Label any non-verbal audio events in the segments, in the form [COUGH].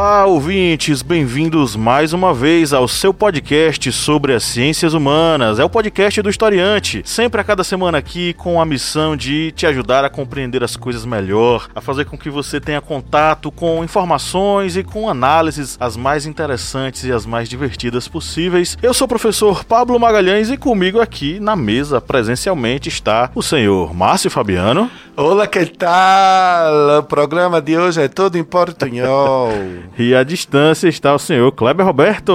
Olá, ouvintes, bem-vindos mais uma vez ao seu podcast sobre as ciências humanas. É o podcast do Historiante, sempre a cada semana aqui com a missão de te ajudar a compreender as coisas melhor, a fazer com que você tenha contato com informações e com análises as mais interessantes e as mais divertidas possíveis. Eu sou o professor Pablo Magalhães e comigo aqui na mesa presencialmente está o senhor Márcio Fabiano. Olá, que tal? O programa de hoje é todo em portunhol. [LAUGHS] E à distância está o senhor Kleber Roberto.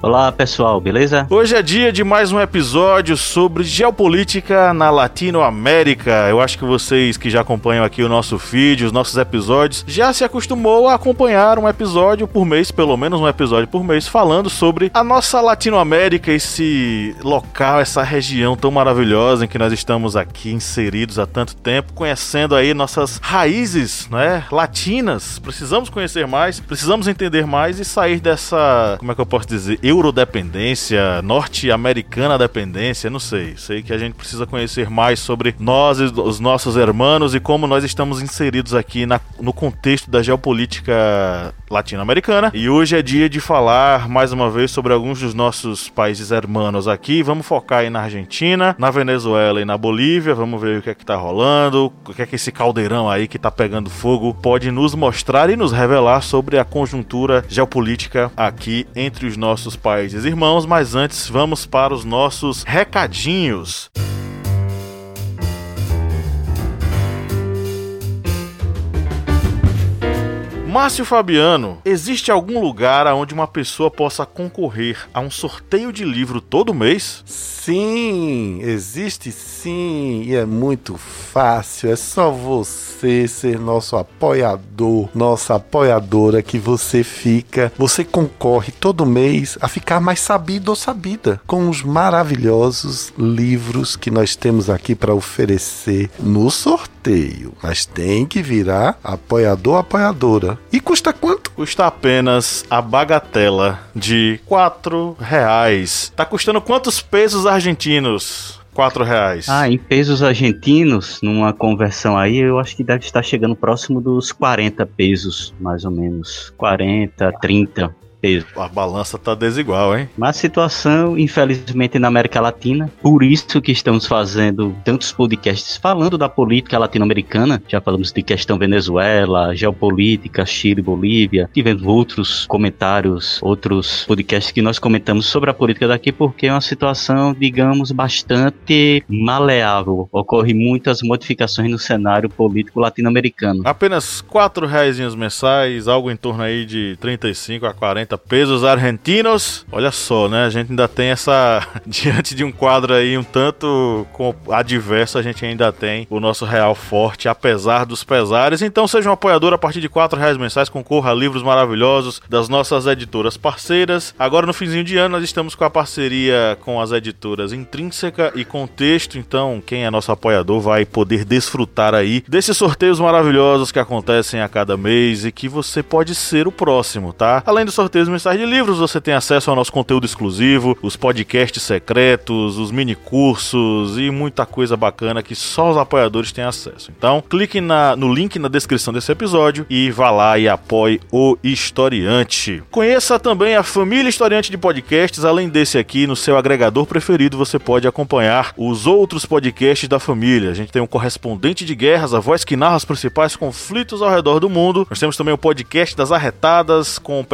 Olá, pessoal, beleza? Hoje é dia de mais um episódio sobre geopolítica na Latinoamérica. Eu acho que vocês que já acompanham aqui o nosso feed, os nossos episódios, já se acostumou a acompanhar um episódio por mês, pelo menos um episódio por mês, falando sobre a nossa Latinoamérica, esse local, essa região tão maravilhosa em que nós estamos aqui inseridos há tanto tempo, conhecendo aí nossas raízes, né, latinas. Precisamos conhecer mais, precisamos entender mais e sair dessa, como é que eu posso dizer, eurodependência, norte-americana dependência, não sei. Sei que a gente precisa conhecer mais sobre nós e os nossos hermanos e como nós estamos inseridos aqui na, no contexto da geopolítica latino-americana. E hoje é dia de falar mais uma vez sobre alguns dos nossos países hermanos aqui. Vamos focar aí na Argentina, na Venezuela e na Bolívia. Vamos ver o que é que tá rolando, o que é que esse caldeirão aí que tá pegando fogo pode nos mostrar e nos revelar sobre a conjuntura geopolítica aqui entre os nossos países irmãos. Mas antes, vamos para os nossos recadinhos. Márcio Fabiano, existe algum lugar onde uma pessoa possa concorrer a um sorteio de livro todo mês? Sim, existe sim, e é muito fácil. É só você ser nosso apoiador, nossa apoiadora, que você fica, você concorre todo mês a ficar mais sabido ou sabida com os maravilhosos livros que nós temos aqui para oferecer no sorteio. Mas tem que virar apoiador, apoiadora. E custa quanto? Custa apenas a bagatela de quatro reais. Tá custando quantos pesos argentinos? Quatro reais. Ah, em pesos argentinos, numa conversão aí, eu acho que deve estar chegando próximo dos 40 pesos, mais ou menos. 40, 30 peso. A balança tá desigual, hein? Mas a situação, infelizmente, na América Latina, por isso que estamos fazendo tantos podcasts falando da política latino-americana. Já falamos de questão Venezuela, geopolítica, Chile, Bolívia. Tivemos outros comentários, outros podcasts que nós comentamos sobre a política daqui, porque é uma situação, digamos, bastante maleável. Ocorre muitas modificações no cenário político latino-americano. Apenas quatro reais mensais, algo em torno aí de 35 a 40 pesos argentinos. Olha só, né? A gente ainda tem essa. [LAUGHS] Diante de um quadro aí um tanto adverso, a gente ainda tem o nosso real forte, apesar dos pesares. Então seja um apoiador a partir de 4 reais mensais, concorra a livros maravilhosos das nossas editoras parceiras. Agora no finzinho de ano nós estamos com a parceria com as editoras Intrínseca e Contexto. Então quem é nosso apoiador vai poder desfrutar aí desses sorteios maravilhosos que acontecem a cada mês e que você pode ser o próximo, tá? Além do sorteio mensais de livros, você tem acesso ao nosso conteúdo exclusivo, os podcasts secretos, os mini cursos e muita coisa bacana que só os apoiadores têm acesso. Então, clique na, no link na descrição desse episódio e vá lá e apoie o Historiante. Conheça também a família Historiante de podcasts, além desse aqui, no seu agregador preferido, você pode acompanhar os outros podcasts da família. A gente tem um correspondente de guerras, a voz que narra os principais conflitos ao redor do mundo. Nós temos também o podcast das arretadas, com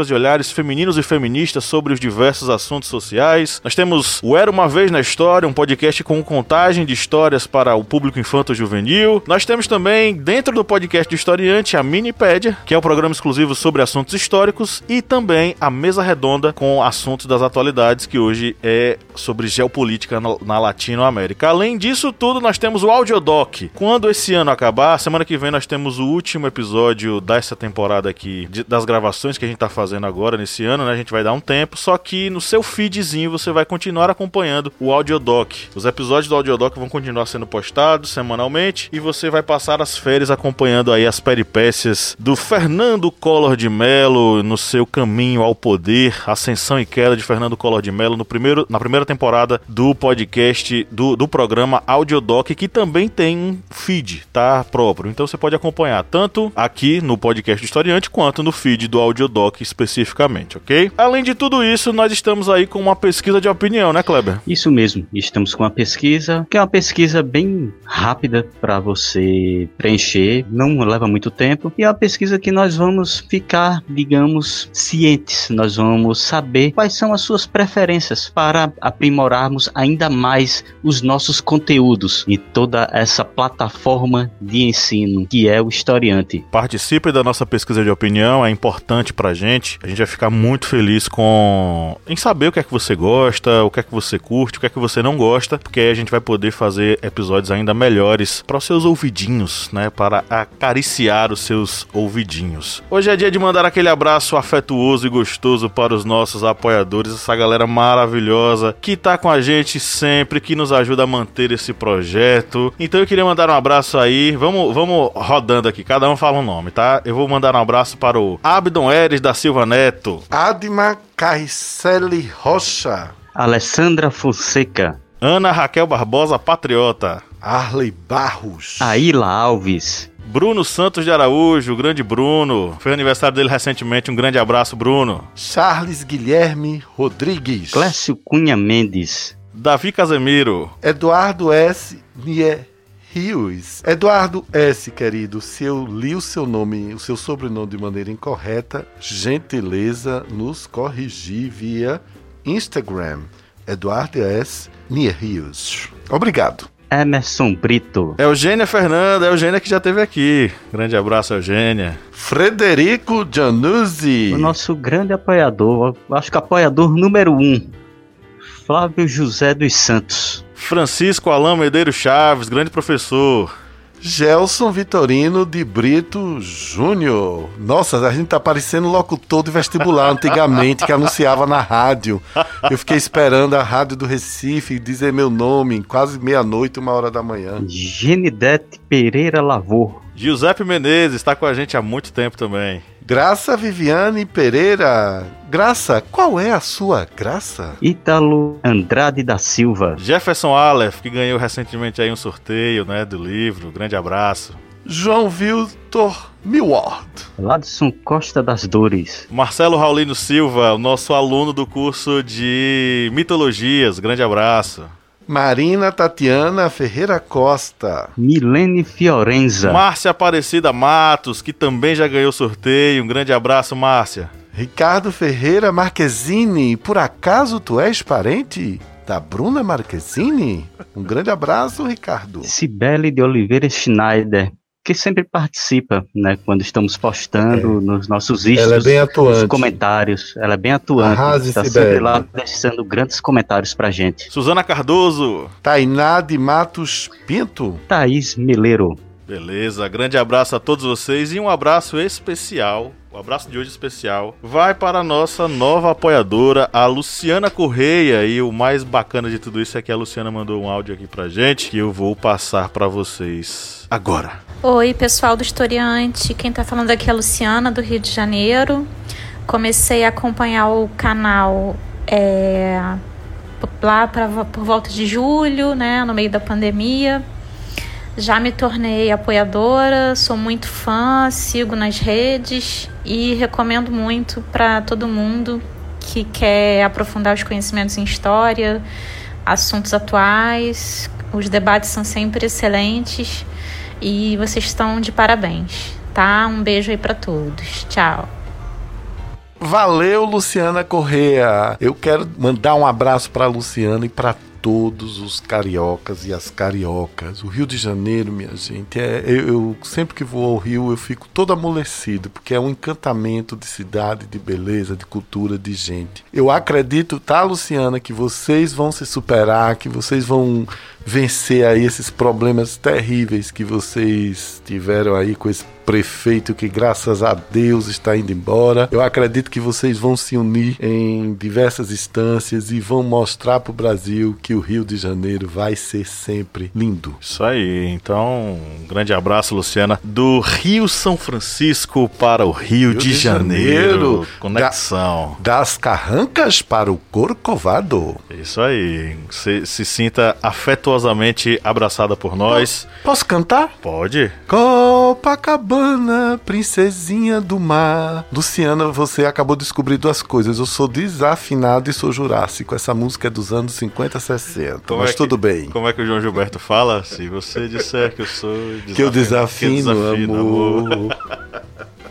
perspectivas e olhares femininos e feministas sobre os diversos assuntos sociais. Nós temos o Era Uma Vez na História, um podcast com contagem de histórias para o público infanto-juvenil. Nós temos também, dentro do podcast do Historiante, a Minipédia, que é o um programa exclusivo sobre assuntos históricos, e também a Mesa Redonda com assuntos das atualidades, que hoje é sobre geopolítica na, na Latinoamérica. Além disso tudo, nós temos o Audiodoc. Quando esse ano acabar, semana que vem nós temos o último episódio dessa temporada aqui, de, das gravações que a gente está fazendo fazendo agora nesse ano, né? A gente vai dar um tempo, só que no seu feedzinho você vai continuar acompanhando o Audiodoc. Os episódios do Audiodoc vão continuar sendo postados semanalmente e você vai passar as férias acompanhando aí as peripécias do Fernando Collor de Mello no seu caminho ao poder, ascensão e queda de Fernando Collor de Mello no primeiro, na primeira temporada do podcast do, do programa Audiodoc, que também tem um feed, tá? Próprio. Então você pode acompanhar tanto aqui no podcast do Historiante quanto no feed do Audiodoc especificamente, ok? Além de tudo isso, nós estamos aí com uma pesquisa de opinião, né, Kleber? Isso mesmo, estamos com uma pesquisa, que é uma pesquisa bem rápida para você preencher, não leva muito tempo, e é uma pesquisa que nós vamos ficar, digamos, cientes, nós vamos saber quais são as suas preferências para aprimorarmos ainda mais os nossos conteúdos e toda essa plataforma de ensino que é o historiante. Participe da nossa pesquisa de opinião, é importante pra gente. A gente vai ficar muito feliz com em saber o que é que você gosta, o que é que você curte, o que é que você não gosta, porque aí a gente vai poder fazer episódios ainda melhores para os seus ouvidinhos, né, para acariciar os seus ouvidinhos. Hoje é dia de mandar aquele abraço afetuoso e gostoso para os nossos apoiadores, essa galera maravilhosa que tá com a gente sempre, que nos ajuda a manter esse projeto. Então eu queria mandar um abraço aí. Vamos, vamos rodando aqui, cada um fala um nome, tá? Eu vou mandar um abraço para o Abdon Eres da Silva Neto. Adma Caricele Rocha. Alessandra Fonseca. Ana Raquel Barbosa Patriota. Arley Barros. Aila Alves. Bruno Santos de Araújo, grande Bruno. Foi aniversário dele recentemente. Um grande abraço, Bruno. Charles Guilherme Rodrigues. Clécio Cunha Mendes. Davi Casemiro. Eduardo S. Nier Rios. Eduardo S, querido, se eu li o seu nome, o seu sobrenome de maneira incorreta, gentileza nos corrigir via Instagram. Eduardo S. Nier Rios. Obrigado. Emerson Brito. Eugênia Fernanda, Eugênia que já esteve aqui. Grande abraço, Eugênia. Frederico Januzzi. O nosso grande apoiador, acho que apoiador número um. Flávio José dos Santos. Francisco Alain Medeiros Chaves, grande professor. Gelson Vitorino de Brito Júnior. Nossa, a gente tá parecendo locutor de vestibular [LAUGHS] antigamente que anunciava na rádio. Eu fiquei esperando a rádio do Recife dizer meu nome, quase meia-noite, uma hora da manhã. Genidete Pereira Lavor. Giuseppe Menezes está com a gente há muito tempo também. Graça Viviane Pereira. Graça, qual é a sua graça? Ítalo Andrade da Silva. Jefferson Aleph, que ganhou recentemente aí um sorteio, né, do livro. Grande abraço. João Viltor Milward. Ladson Costa das Dores. Marcelo Raulino Silva, o nosso aluno do curso de mitologias. Grande abraço. Marina Tatiana Ferreira Costa. Milene Fiorenza. Márcia Aparecida Matos, que também já ganhou sorteio. Um grande abraço, Márcia. Ricardo Ferreira Marquezine. Por acaso tu és parente da Bruna Marquezine? Um grande abraço, Ricardo. Cibele de Oliveira Schneider. Que sempre participa, né? Quando estamos postando é. nos nossos vídeos, Ela é nos comentários. Ela é bem atuante. Está Cibele. sempre lá deixando grandes comentários pra gente. Suzana Cardoso. Tainá de Matos Pinto. Thaís Mileiro. Beleza, grande abraço a todos vocês e um abraço especial. O abraço de hoje especial vai para a nossa nova apoiadora, a Luciana Correia. E o mais bacana de tudo isso é que a Luciana mandou um áudio aqui pra gente que eu vou passar para vocês agora. Oi, pessoal do Historiante. Quem tá falando aqui é a Luciana, do Rio de Janeiro. Comecei a acompanhar o canal é, lá pra, por volta de julho, né, no meio da pandemia. Já me tornei apoiadora, sou muito fã, sigo nas redes e recomendo muito para todo mundo que quer aprofundar os conhecimentos em história, assuntos atuais. Os debates são sempre excelentes e vocês estão de parabéns, tá? Um beijo aí para todos. Tchau. Valeu, Luciana Correia. Eu quero mandar um abraço para Luciana e para todos os cariocas e as cariocas. O Rio de Janeiro, minha gente, é, eu, eu, sempre que vou ao Rio eu fico todo amolecido, porque é um encantamento de cidade, de beleza, de cultura, de gente. Eu acredito, tá, Luciana, que vocês vão se superar, que vocês vão vencer aí esses problemas terríveis que vocês tiveram aí com esse prefeito que, graças a Deus, está indo embora. Eu acredito que vocês vão se unir em diversas instâncias e vão mostrar para o Brasil que o Rio de Janeiro vai ser sempre lindo. Isso aí. Então, um grande abraço, Luciana. Do Rio São Francisco para o Rio, Rio de, de, Janeiro. Janeiro. Conexão. Da, das carrancas para o Corcovado. Isso aí. Se, se sinta afetuosamente abraçada por nós. Posso cantar? Pode. Copacabana, princesinha do mar. Luciana, você acabou de descobrir duas coisas. Eu sou desafinado e sou jurássico. Essa música é dos anos 50, 60. Como mas é que, tudo bem. Como é que o João Gilberto fala? Se você disser que eu sou desafino, que eu desafino, que eu desafino amor. amor.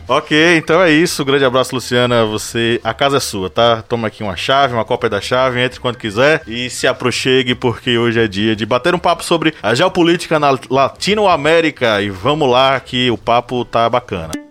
Ok, então é isso. grande abraço, Luciana. Você, a casa é sua, tá? Toma aqui uma chave, uma cópia da chave, entre quando quiser e se aproxegue, porque hoje é dia de bater um papo sobre a geopolítica na Latinoamérica. E vamos lá, que o papo tá bacana.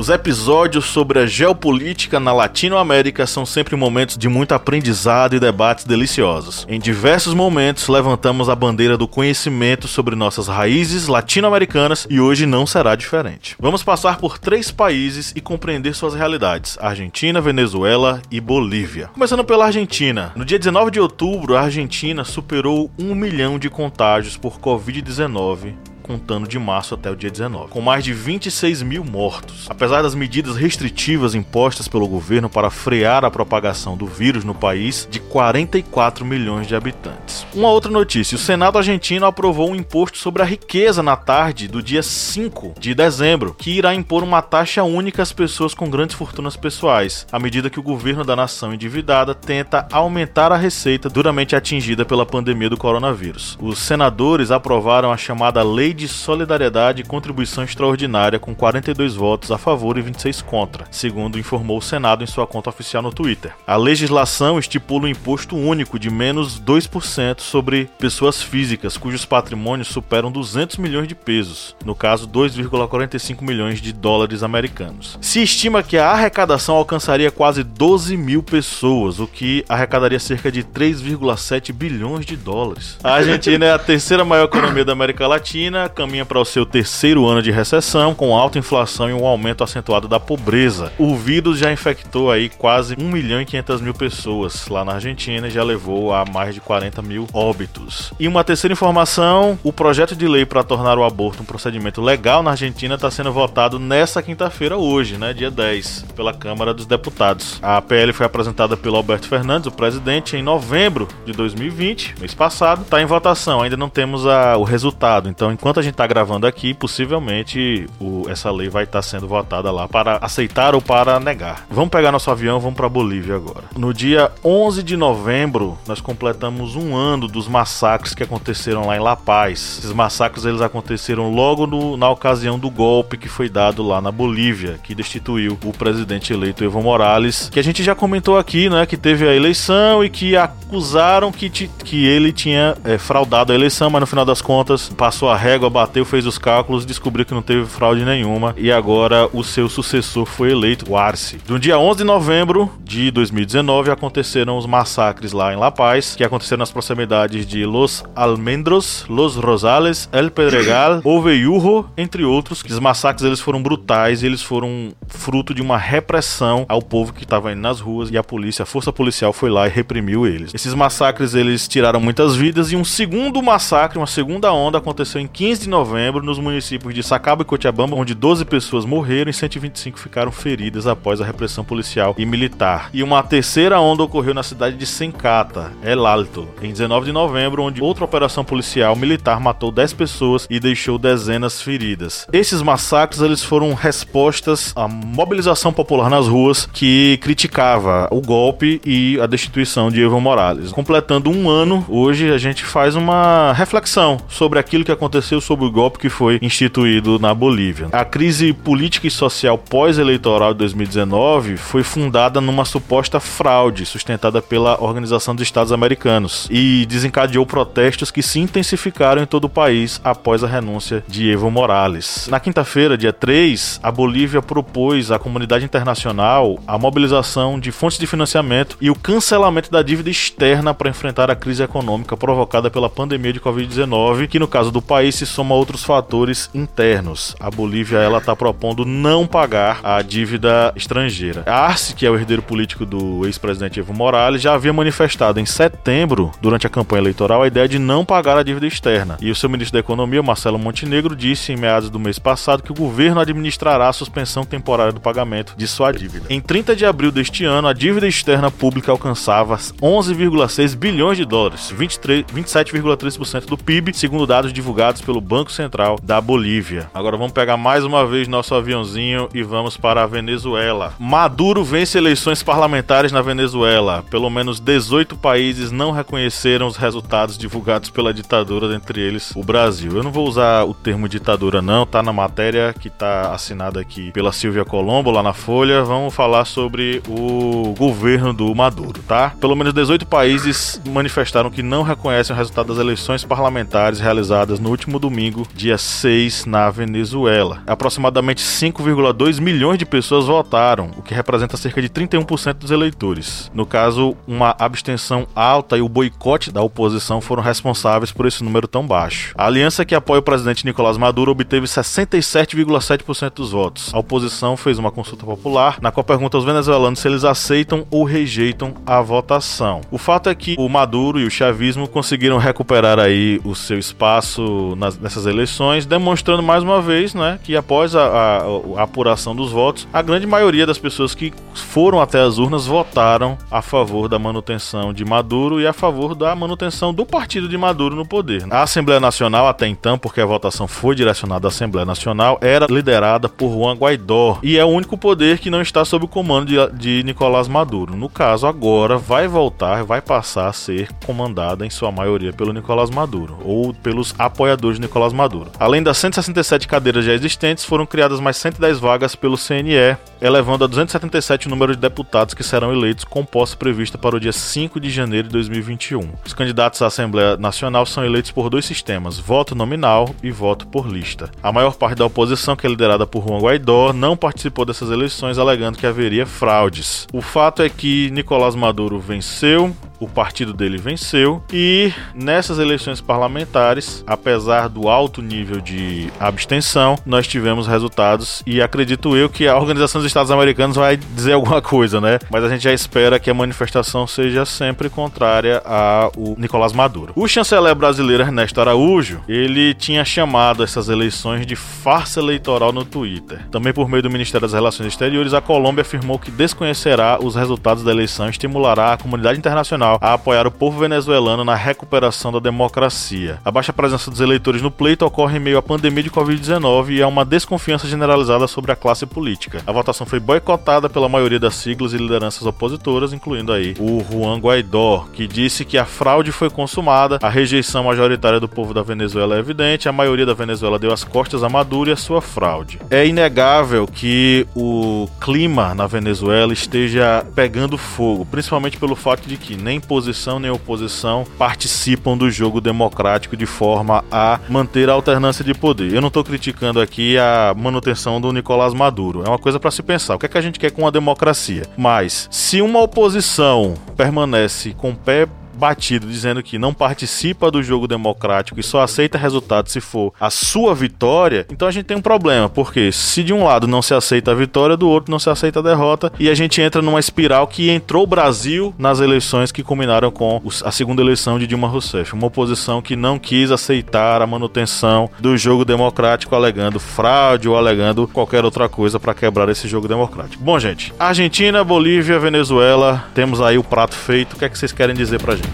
Os episódios sobre a geopolítica na Latinoamérica são sempre momentos de muito aprendizado e debates deliciosos. Em diversos momentos levantamos a bandeira do conhecimento sobre nossas raízes latino-americanas e hoje não será diferente. Vamos passar por três países e compreender suas realidades: Argentina, Venezuela e Bolívia. Começando pela Argentina. No dia 19 de outubro, a Argentina superou um milhão de contágios por Covid-19 contando de março até o dia 19, com mais de 26 mil mortos. Apesar das medidas restritivas impostas pelo governo para frear a propagação do vírus no país de 44 milhões de habitantes. Uma outra notícia: o Senado argentino aprovou um imposto sobre a riqueza na tarde do dia 5 de dezembro, que irá impor uma taxa única às pessoas com grandes fortunas pessoais, à medida que o governo da nação endividada tenta aumentar a receita duramente atingida pela pandemia do coronavírus. Os senadores aprovaram a chamada Lei de solidariedade e contribuição extraordinária com 42 votos a favor e 26 contra, segundo informou o Senado em sua conta oficial no Twitter. A legislação estipula um imposto único de menos 2% sobre pessoas físicas cujos patrimônios superam 200 milhões de pesos, no caso 2,45 milhões de dólares americanos. Se estima que a arrecadação alcançaria quase 12 mil pessoas, o que arrecadaria cerca de 3,7 bilhões de dólares. A Argentina é a terceira maior economia da América Latina, caminha para o seu terceiro ano de recessão, com alta inflação e um aumento acentuado da pobreza. O vírus já infectou aí quase 1 milhão e 500 mil pessoas lá na Argentina e já levou a mais de 40 mil óbitos. E uma terceira informação: o projeto de lei para tornar o aborto um procedimento legal na Argentina está sendo votado nessa quinta-feira, hoje, né, dia 10, pela Câmara dos Deputados. A PL foi apresentada pelo Alberto Fernandes, o presidente, em novembro de 2020, mês passado. Está em votação, ainda não temos a, o resultado. Então, enquanto a gente está gravando aqui, possivelmente o, essa lei vai estar tá sendo votada lá para aceitar ou para negar. Vamos pegar nosso avião, vamos para Bolívia agora. No dia 11 de novembro, nós completamos um ano dos massacres que aconteceram lá em La Paz. Esses massacres eles aconteceram logo no, na ocasião do golpe que foi dado lá na Bolívia, que destituiu o presidente eleito Evo Morales, que a gente já comentou aqui, né, que teve a eleição e que acusaram que, que ele tinha é, fraudado a eleição, mas no final das contas passou a régua bateu, fez os cálculos, descobriu que não teve fraude nenhuma e agora o seu sucessor foi eleito, o Arce. No dia 11 de novembro de 2019 aconteceram os massacres lá em La Paz, que aconteceram nas proximidades de Los Almendros, Los Rosales, El Pedregal, [COUGHS] Oveyurro, entre outros. Os massacres eles foram brutais e eles foram fruto de uma repressão ao povo que estava indo nas ruas e a polícia, a força policial foi lá e reprimiu eles. Esses massacres eles tiraram muitas vidas e um segundo massacre, uma segunda onda aconteceu em 15 de novembro nos municípios de Sacaba e Cochabamba, onde 12 pessoas morreram e 125 ficaram feridas após a repressão policial e militar. E uma terceira onda ocorreu na cidade de Sencata, El Alto, em 19 de novembro, onde outra operação policial militar matou 10 pessoas e deixou dezenas feridas. Esses massacres eles foram respostas à mobilização popular nas ruas que criticava o golpe e a destituição de Evo Morales. Completando um ano, hoje a gente faz uma reflexão sobre aquilo que aconteceu aconteceu sob o golpe que foi instituído na Bolívia. A crise política e social pós-eleitoral de 2019 foi fundada numa suposta fraude sustentada pela Organização dos Estados Americanos e desencadeou protestos que se intensificaram em todo o país após a renúncia de Evo Morales. Na quinta-feira, dia 3, a Bolívia propôs à comunidade internacional a mobilização de fontes de financiamento e o cancelamento da dívida externa para enfrentar a crise econômica provocada pela pandemia de Covid-19, que no caso do país se soma outros fatores internos. A Bolívia ela está propondo não pagar a dívida estrangeira. A Arce, que é o herdeiro político do ex-presidente Evo Morales, já havia manifestado em setembro, durante a campanha eleitoral, a ideia de não pagar a dívida externa. E o seu ministro da Economia, Marcelo Montenegro, disse em meados do mês passado que o governo administrará a suspensão temporária do pagamento de sua dívida. Em 30 de abril deste ano, a dívida externa pública alcançava 11,6 bilhões de dólares, 27,3% do PIB, segundo dados divulgados pelo Banco Central da Bolívia. Agora vamos pegar mais uma vez nosso aviãozinho e vamos para a Venezuela. Maduro vence eleições parlamentares na Venezuela. Pelo menos 18 países não reconheceram os resultados divulgados pela ditadura, dentre eles o Brasil. Eu não vou usar o termo ditadura não, tá na matéria que tá assinada aqui pela Silvia Colombo lá na Folha. Vamos falar sobre o governo do Maduro, tá? Pelo menos 18 países manifestaram que não reconhecem o resultado das eleições parlamentares realizadas no último domingo, dia 6, na Venezuela. Aproximadamente 5,2 milhões de pessoas votaram, o que representa cerca de 31% dos eleitores. No caso, uma abstenção alta e o boicote da oposição foram responsáveis por esse número tão baixo. A aliança que apoia o presidente Nicolás Maduro obteve 67,7% dos votos. A oposição fez uma consulta popular na qual pergunta aos venezuelanos se eles aceitam ou rejeitam a votação. O fato é que o Maduro e o chavismo conseguiram recuperar aí o seu espaço nas, nessas eleições, demonstrando mais uma vez, né, que após a, a, a apuração dos votos, a grande maioria das pessoas que foram até as urnas votaram a favor da manutenção de Maduro e a favor da manutenção do partido de Maduro no poder. A Assembleia Nacional até então, porque a votação foi direcionada à Assembleia Nacional, era liderada por Juan Guaidó e é o único poder que não está sob o comando de, de Nicolás Maduro. No caso, agora vai voltar, vai passar a ser comandada em sua maioria pelo Nicolás Maduro ou pelos apoiadores de Nicolás Maduro. Além das 167 cadeiras já existentes, foram criadas mais 110 vagas pelo CNE, elevando a 277 o número de deputados que serão eleitos com posse prevista para o dia 5 de janeiro de 2021. Os candidatos à Assembleia Nacional são eleitos por dois sistemas, voto nominal e voto por lista. A maior parte da oposição, que é liderada por Juan Guaidó, não participou dessas eleições, alegando que haveria fraudes. O fato é que Nicolás Maduro venceu, o partido dele venceu e nessas eleições parlamentares, apesar do alto nível de abstenção, nós tivemos resultados e acredito eu que a Organização dos Estados Americanos vai dizer alguma coisa, né? Mas a gente já espera que a manifestação seja sempre contrária ao Nicolás Maduro. O chanceler brasileiro Ernesto Araújo, ele tinha chamado essas eleições de farsa eleitoral no Twitter. Também por meio do Ministério das Relações Exteriores, a Colômbia afirmou que desconhecerá os resultados da eleição e estimulará a comunidade internacional a apoiar o povo venezuelano na recuperação da democracia. A baixa presença dos eleitores no pleito ocorre em meio à pandemia de Covid-19 e há uma desconfiança generalizada sobre a classe política. A votação foi boicotada pela maioria das siglas e lideranças opositoras, incluindo aí o Juan Guaidó, que disse que a fraude foi consumada, a rejeição majoritária do povo da Venezuela é evidente, a maioria da Venezuela deu as costas a Maduro e a sua fraude. É inegável que o clima na Venezuela esteja pegando fogo, principalmente pelo fato de que nem posição nem oposição participam do jogo democrático de forma a manter a alternância de poder. Eu não estou criticando aqui a manutenção do Nicolás Maduro, é uma coisa para se pensar. O que é que a gente quer com a democracia? Mas se uma oposição permanece com o pé batido dizendo que não participa do jogo democrático e só aceita resultado se for a sua vitória, então a gente tem um problema, porque se de um lado não se aceita a vitória, do outro não se aceita a derrota, e a gente entra numa espiral que entrou o Brasil nas eleições que culminaram com a segunda eleição de Dilma Rousseff, uma oposição que não quis aceitar a manutenção do jogo democrático, alegando fraude ou alegando qualquer outra coisa para quebrar esse jogo democrático. Bom, gente, Argentina, Bolívia, Venezuela, temos aí o prato feito. O que é que vocês querem dizer pra gente?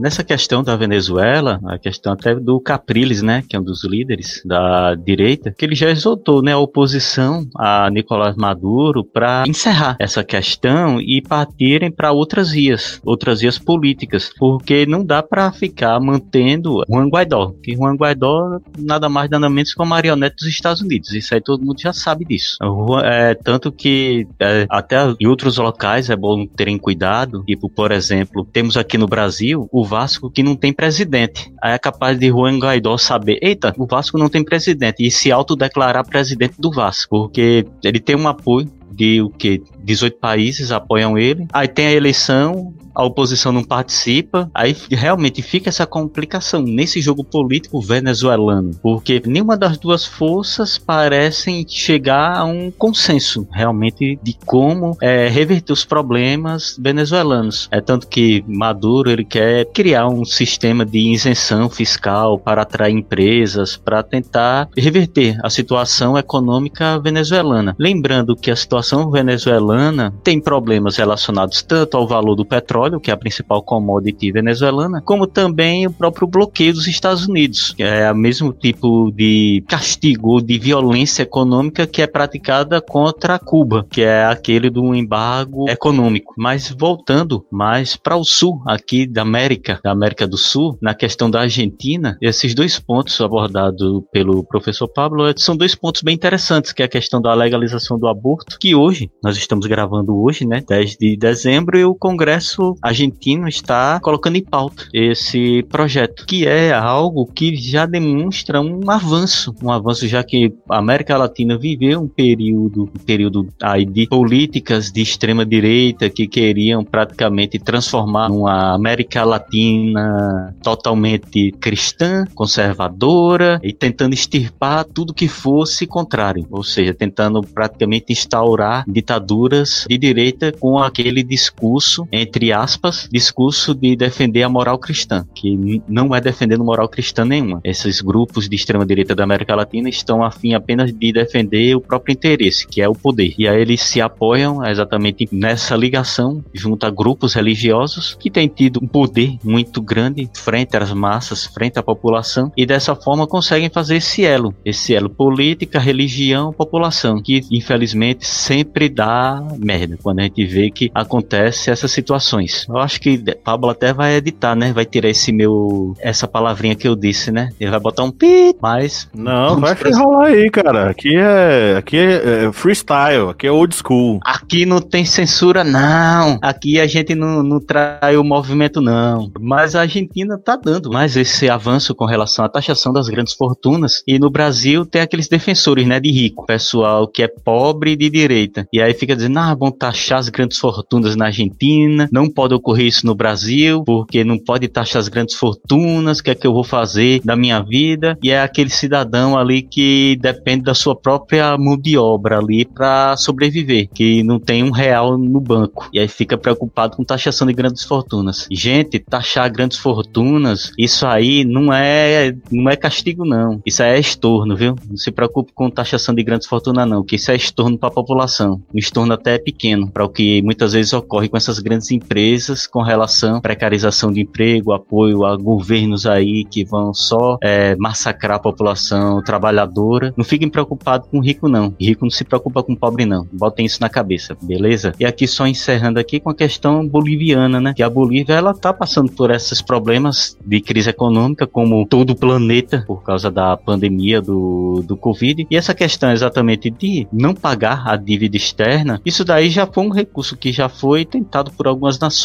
Nessa questão da Venezuela, a questão até do Capriles, né, que é um dos líderes da direita, que ele já exaltou, né, a oposição a Nicolás Maduro para encerrar essa questão e partirem para outras vias, outras vias políticas, porque não dá para ficar mantendo Juan Guaidó, que Juan Guaidó nada mais nada menos que uma marionete dos Estados Unidos. Isso aí todo mundo já sabe disso. É, tanto que é, até em outros locais é bom terem cuidado, tipo, por exemplo, temos aqui no Brasil o Vasco que não tem presidente. Aí é capaz de Juan Guaidó saber, eita, o Vasco não tem presidente e se autodeclarar presidente do Vasco, porque ele tem um apoio de o que 18 países apoiam ele. Aí tem a eleição, a oposição não participa, aí realmente fica essa complicação nesse jogo político venezuelano, porque nenhuma das duas forças parecem chegar a um consenso realmente de como é, reverter os problemas venezuelanos. É tanto que Maduro ele quer criar um sistema de isenção fiscal para atrair empresas, para tentar reverter a situação econômica venezuelana. Lembrando que a situação venezuelana tem problemas relacionados tanto ao valor do petróleo petróleo, que é a principal commodity venezuelana, como também o próprio bloqueio dos Estados Unidos, que é o mesmo tipo de castigo de violência econômica que é praticada contra Cuba, que é aquele do embargo econômico. Mas voltando mais para o sul aqui da América, da América do Sul, na questão da Argentina, esses dois pontos abordados pelo professor Pablo são dois pontos bem interessantes, que é a questão da legalização do aborto, que hoje, nós estamos gravando hoje, né, 10 de dezembro, e o Congresso argentino está colocando em pauta esse projeto, que é algo que já demonstra um avanço, um avanço já que a América Latina viveu um período, um período aí de políticas de extrema direita que queriam praticamente transformar uma América Latina totalmente cristã, conservadora e tentando extirpar tudo que fosse contrário, ou seja, tentando praticamente instaurar ditaduras de direita com aquele discurso entre aspas aspas, discurso de defender a moral cristã, que não é defendendo moral cristã nenhuma. Esses grupos de extrema direita da América Latina estão afim apenas de defender o próprio interesse, que é o poder. E aí eles se apoiam exatamente nessa ligação junto a grupos religiosos que têm tido um poder muito grande frente às massas, frente à população, e dessa forma conseguem fazer esse elo, esse elo política, religião, população, que infelizmente sempre dá merda quando a gente vê que acontece essas situações. Eu acho que Pablo até vai editar, né? Vai tirar esse meu. Essa palavrinha que eu disse, né? Ele vai botar um pi, mas. Não, vai rolar aí, cara. Aqui é. Aqui é, é freestyle, aqui é old school. Aqui não tem censura, não. Aqui a gente não, não trai o movimento, não. Mas a Argentina tá dando mais esse avanço com relação à taxação das grandes fortunas. E no Brasil tem aqueles defensores, né? De rico. Pessoal que é pobre de direita. E aí fica dizendo, ah, vão taxar as grandes fortunas na Argentina. Não pode pode ocorrer isso no Brasil, porque não pode taxar as grandes fortunas, o que é que eu vou fazer da minha vida? E é aquele cidadão ali que depende da sua própria mão de obra ali para sobreviver, que não tem um real no banco. E aí fica preocupado com taxação de grandes fortunas. Gente, taxar grandes fortunas, isso aí não é não é castigo não. Isso aí é estorno, viu? Não se preocupe com taxação de grandes fortunas não, que isso é estorno para a população. Um estorno até pequeno para o que muitas vezes ocorre com essas grandes empresas empresas com relação à precarização de emprego, apoio a governos aí que vão só é, massacrar a população trabalhadora. Não fiquem preocupados com rico, não. Rico não se preocupa com pobre, não. Botem isso na cabeça, beleza? E aqui só encerrando aqui com a questão boliviana, né? Que a Bolívia, ela tá passando por esses problemas de crise econômica, como todo o planeta, por causa da pandemia do, do Covid. E essa questão exatamente de não pagar a dívida externa, isso daí já foi um recurso que já foi tentado por algumas nações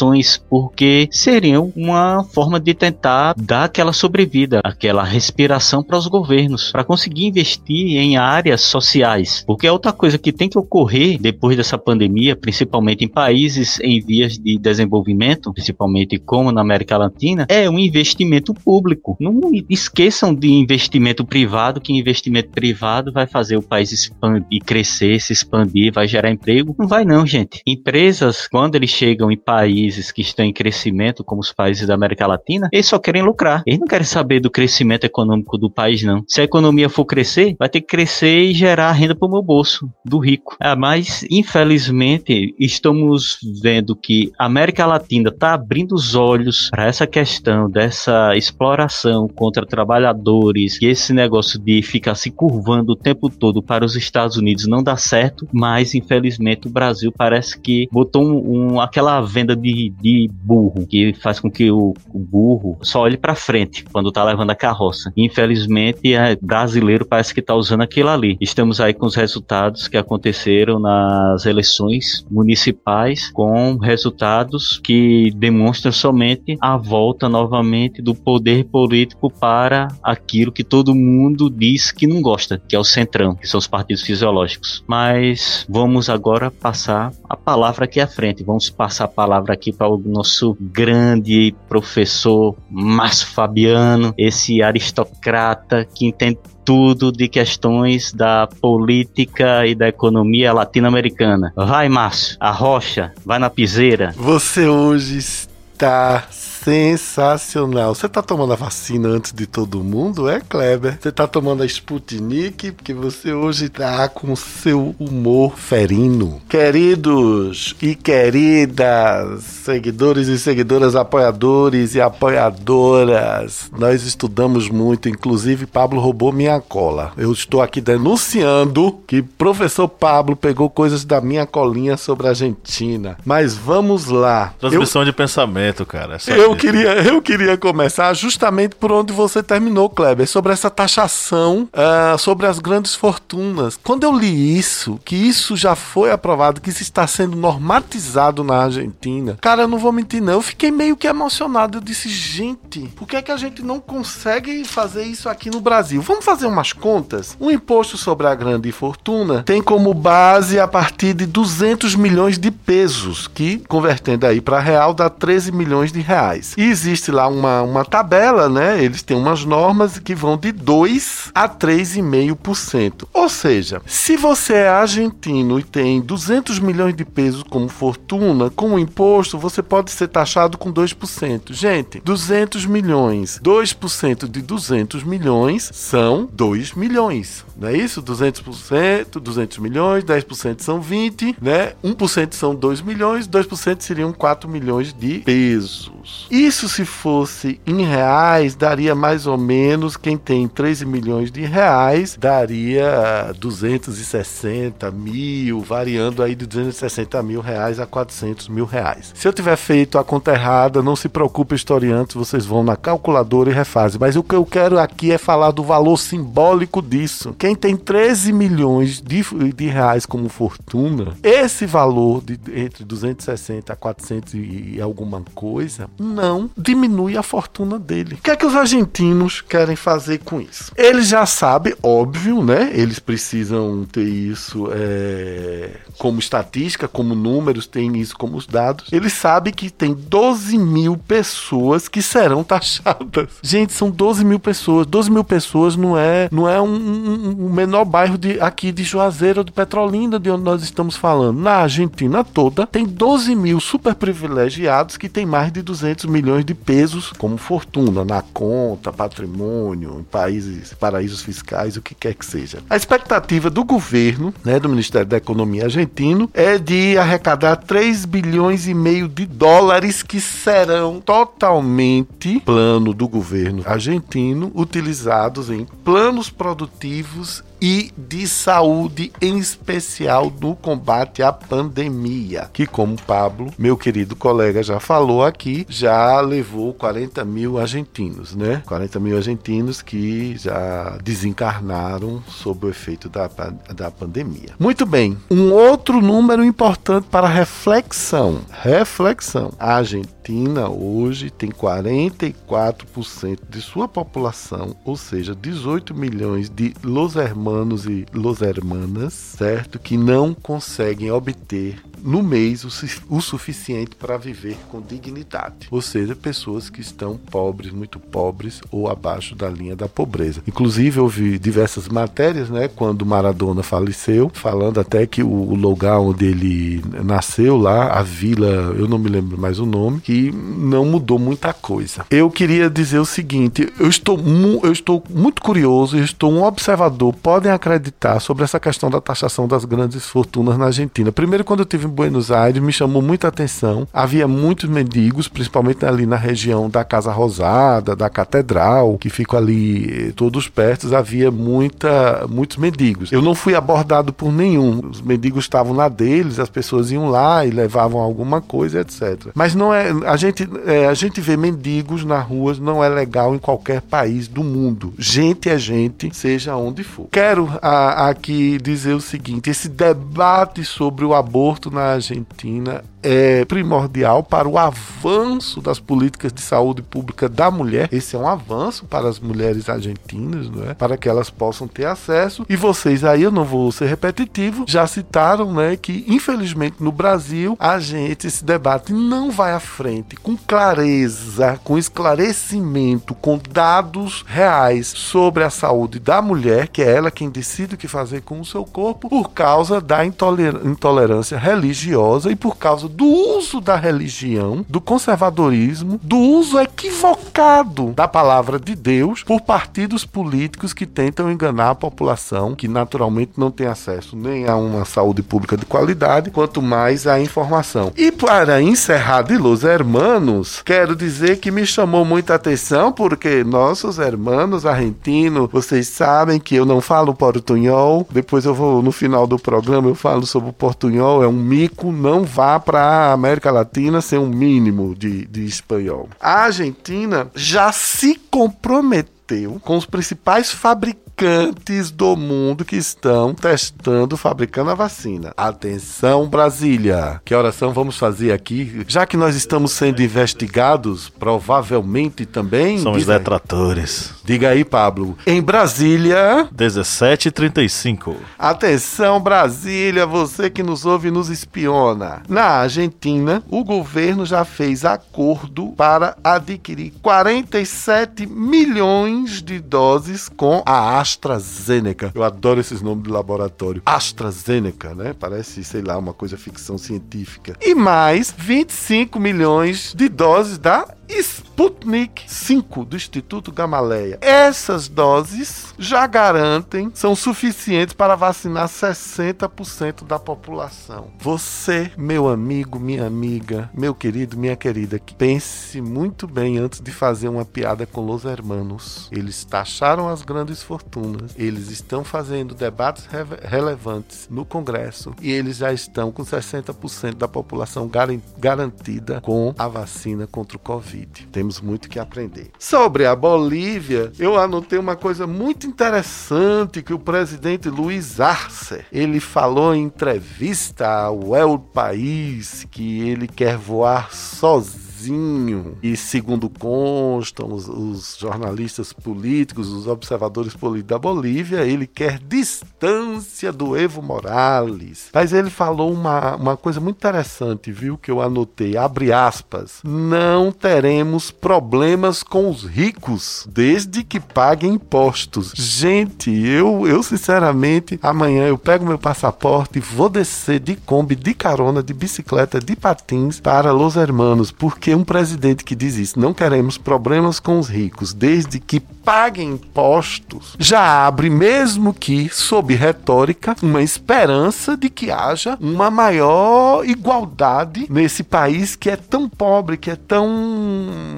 porque seriam uma forma de tentar dar aquela sobrevida, aquela respiração para os governos, para conseguir investir em áreas sociais. Porque é outra coisa que tem que ocorrer depois dessa pandemia, principalmente em países em vias de desenvolvimento, principalmente como na América Latina, é um investimento público. Não esqueçam de investimento privado, que investimento privado vai fazer o país expandir, crescer, se expandir, vai gerar emprego. Não vai não, gente. Empresas, quando eles chegam em países países que estão em crescimento, como os países da América Latina, eles só querem lucrar. Eles não querem saber do crescimento econômico do país, não. Se a economia for crescer, vai ter que crescer e gerar renda para o meu bolso, do rico. Ah, mas, infelizmente, estamos vendo que a América Latina está abrindo os olhos para essa questão dessa exploração contra trabalhadores e esse negócio de ficar se curvando o tempo todo para os Estados Unidos não dá certo, mas infelizmente o Brasil parece que botou um, um aquela venda de, de burro que faz com que o, o burro só olhe para frente quando está levando a carroça. Infelizmente, é, brasileiro parece que está usando aquilo ali. Estamos aí com os resultados que aconteceram nas eleições municipais, com resultados que demonstram somente a volta novamente do poder político para aquilo que todo mundo diz que não gosta, que é o centrão, que são os partidos fisiológicos. Mas vamos agora passar a palavra aqui à frente. Vamos passar a palavra aqui para o nosso grande professor Márcio Fabiano, esse aristocrata que entende tudo de questões da política e da economia latino-americana. Vai, Márcio, a rocha, vai na piseira. Você hoje está sensacional. Você tá tomando a vacina antes de todo mundo, é, Kleber? Você tá tomando a Sputnik, porque você hoje tá com seu humor ferino. Queridos e queridas, seguidores e seguidoras, apoiadores e apoiadoras, nós estudamos muito, inclusive Pablo roubou minha cola. Eu estou aqui denunciando que professor Pablo pegou coisas da minha colinha sobre a Argentina. Mas vamos lá. Transmissão eu... de pensamento, cara. É eu queria, eu queria começar justamente por onde você terminou, Kleber, sobre essa taxação uh, sobre as grandes fortunas. Quando eu li isso, que isso já foi aprovado, que isso está sendo normatizado na Argentina, cara, eu não vou mentir, não. Eu fiquei meio que emocionado. Eu disse, gente, por que, é que a gente não consegue fazer isso aqui no Brasil? Vamos fazer umas contas? O imposto sobre a grande fortuna tem como base a partir de 200 milhões de pesos, que convertendo aí para real dá 13 milhões de reais reais. E existe lá uma, uma tabela, né? Eles têm umas normas que vão de 2 a 3,5%. Ou seja, se você é argentino e tem 200 milhões de pesos como fortuna, com o imposto você pode ser taxado com 2%. Gente, 200 milhões, 2% de 200 milhões são 2 milhões. Não é isso? 200%, 200 milhões, 10% são 20, né? 1% são 2 milhões, 2% seriam 4 milhões de pesos. Isso se fosse em reais, daria mais ou menos, quem tem 13 milhões de reais, daria 260 mil, variando aí de 260 mil reais a 400 mil reais. Se eu tiver feito a conta errada, não se preocupe, historiantes, vocês vão na calculadora e refazem. Mas o que eu quero aqui é falar do valor simbólico disso. Quem tem 13 milhões de, de reais como fortuna, esse valor de entre 260 a 400 e alguma coisa, não diminui a fortuna dele. O que é que os argentinos querem fazer com isso? Eles já sabem, óbvio, né? Eles precisam ter isso é, como estatística, como números, tem isso como os dados. Eles sabem que tem 12 mil pessoas que serão [LAUGHS] taxadas. Gente, são 12 mil pessoas. 12 mil pessoas não é, não é um, um, menor bairro de, aqui de Juazeiro ou de Petrolina, de onde nós estamos falando. Na Argentina toda, tem 12 mil super privilegiados que tem mais de 200 milhões de pesos como fortuna na conta, patrimônio, em países, paraísos fiscais, o que quer que seja. A expectativa do governo, né, do Ministério da Economia argentino, é de arrecadar 3 bilhões e meio de dólares que serão totalmente plano do governo argentino utilizados em planos produtivos e de saúde, em especial no combate à pandemia, que, como Pablo, meu querido colega, já falou aqui, já levou 40 mil argentinos, né? 40 mil argentinos que já desencarnaram sob o efeito da, da pandemia. Muito bem, um outro número importante para reflexão. Reflexão. A Argentina hoje tem 44% de sua população, ou seja, 18 milhões de los hermanos e los hermanas, certo? Que não conseguem obter no mês o, o suficiente para viver com dignidade. Ou seja, pessoas que estão pobres, muito pobres ou abaixo da linha da pobreza. Inclusive, vi diversas matérias, né, quando Maradona faleceu, falando até que o lugar onde ele nasceu lá, a vila, eu não me lembro mais o nome, que não mudou muita coisa. Eu queria dizer o seguinte, eu estou, eu estou muito curioso, eu estou um observador, podem acreditar sobre essa questão da taxação das grandes fortunas na Argentina. Primeiro, quando eu estive em Buenos Aires, me chamou muita atenção. Havia muitos mendigos, principalmente ali na região da Casa Rosada, da Catedral, que ficam ali eh, todos perto, havia muita, muitos mendigos. Eu não fui abordado por nenhum. Os mendigos estavam na deles, as pessoas iam lá e levavam alguma coisa, etc. Mas não é. A gente, é, a gente vê mendigos na ruas, não é legal em qualquer país do mundo. Gente é gente, seja onde for. Quero a, aqui dizer o seguinte: esse debate sobre o aborto na Argentina é primordial para o avanço das políticas de saúde pública da mulher. Esse é um avanço para as mulheres argentinas, não é? Para que elas possam ter acesso. E vocês aí, eu não vou ser repetitivo, já citaram, né, que infelizmente no Brasil a gente esse debate não vai à frente com clareza, com esclarecimento, com dados reais sobre a saúde da mulher, que é ela quem decide o que fazer com o seu corpo, por causa da intolerância religiosa e por causa do uso da religião, do conservadorismo, do uso equivocado da palavra de Deus por partidos políticos que tentam enganar a população, que naturalmente não tem acesso nem a uma saúde pública de qualidade, quanto mais à informação. E para encerrar de Los Hermanos, quero dizer que me chamou muita atenção porque nossos hermanos argentinos, vocês sabem que eu não falo portunhol, depois eu vou no final do programa eu falo sobre o portunhol, é um mico, não vá para a América Latina sem um mínimo de, de espanhol. A Argentina já se comprometeu com os principais fabricantes fabricantes do mundo que estão testando, fabricando a vacina. Atenção, Brasília! Que oração vamos fazer aqui? Já que nós estamos sendo investigados, provavelmente também. São os detratores. Diga aí, Pablo. Em Brasília. 17h35. Atenção, Brasília, você que nos ouve e nos espiona. Na Argentina, o governo já fez acordo para adquirir 47 milhões de doses com a AstraZeneca. Eu adoro esses nomes de laboratório. AstraZeneca, né? Parece, sei lá, uma coisa ficção científica. E mais 25 milhões de doses da Sputnik 5 do Instituto Gamaleia. Essas doses já garantem, são suficientes para vacinar 60% da população. Você, meu amigo, minha amiga, meu querido, minha querida, que pense muito bem antes de fazer uma piada com os hermanos. Eles taxaram as grandes fortunas, eles estão fazendo debates re relevantes no Congresso e eles já estão com 60% da população gar garantida com a vacina contra o Covid. Covid. Temos muito que aprender. Sobre a Bolívia, eu anotei uma coisa muito interessante que o presidente Luiz Arce, ele falou em entrevista ao El País que ele quer voar sozinho E segundo constam os, os jornalistas políticos, os observadores políticos da Bolívia, ele quer distância do Evo Morales. Mas ele falou uma, uma coisa muito interessante, viu? Que eu anotei, abre aspas. Não teremos problemas com os ricos, desde que paguem impostos. Gente, eu, eu sinceramente, amanhã eu pego meu passaporte e vou descer de Kombi, de carona, de bicicleta, de patins para Los Hermanos, porque um presidente que diz isso, não queremos problemas com os ricos, desde que paguem impostos, já abre, mesmo que sob retórica, uma esperança de que haja uma maior igualdade nesse país que é tão pobre, que é tão.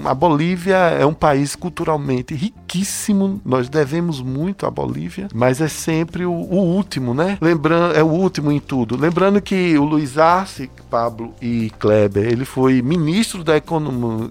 A Bolívia é um país culturalmente riquíssimo, nós devemos muito à Bolívia, mas é sempre o, o último, né? Lembrando, é o último em tudo. Lembrando que o Luiz Arce, Pablo e Kleber, ele foi ministro da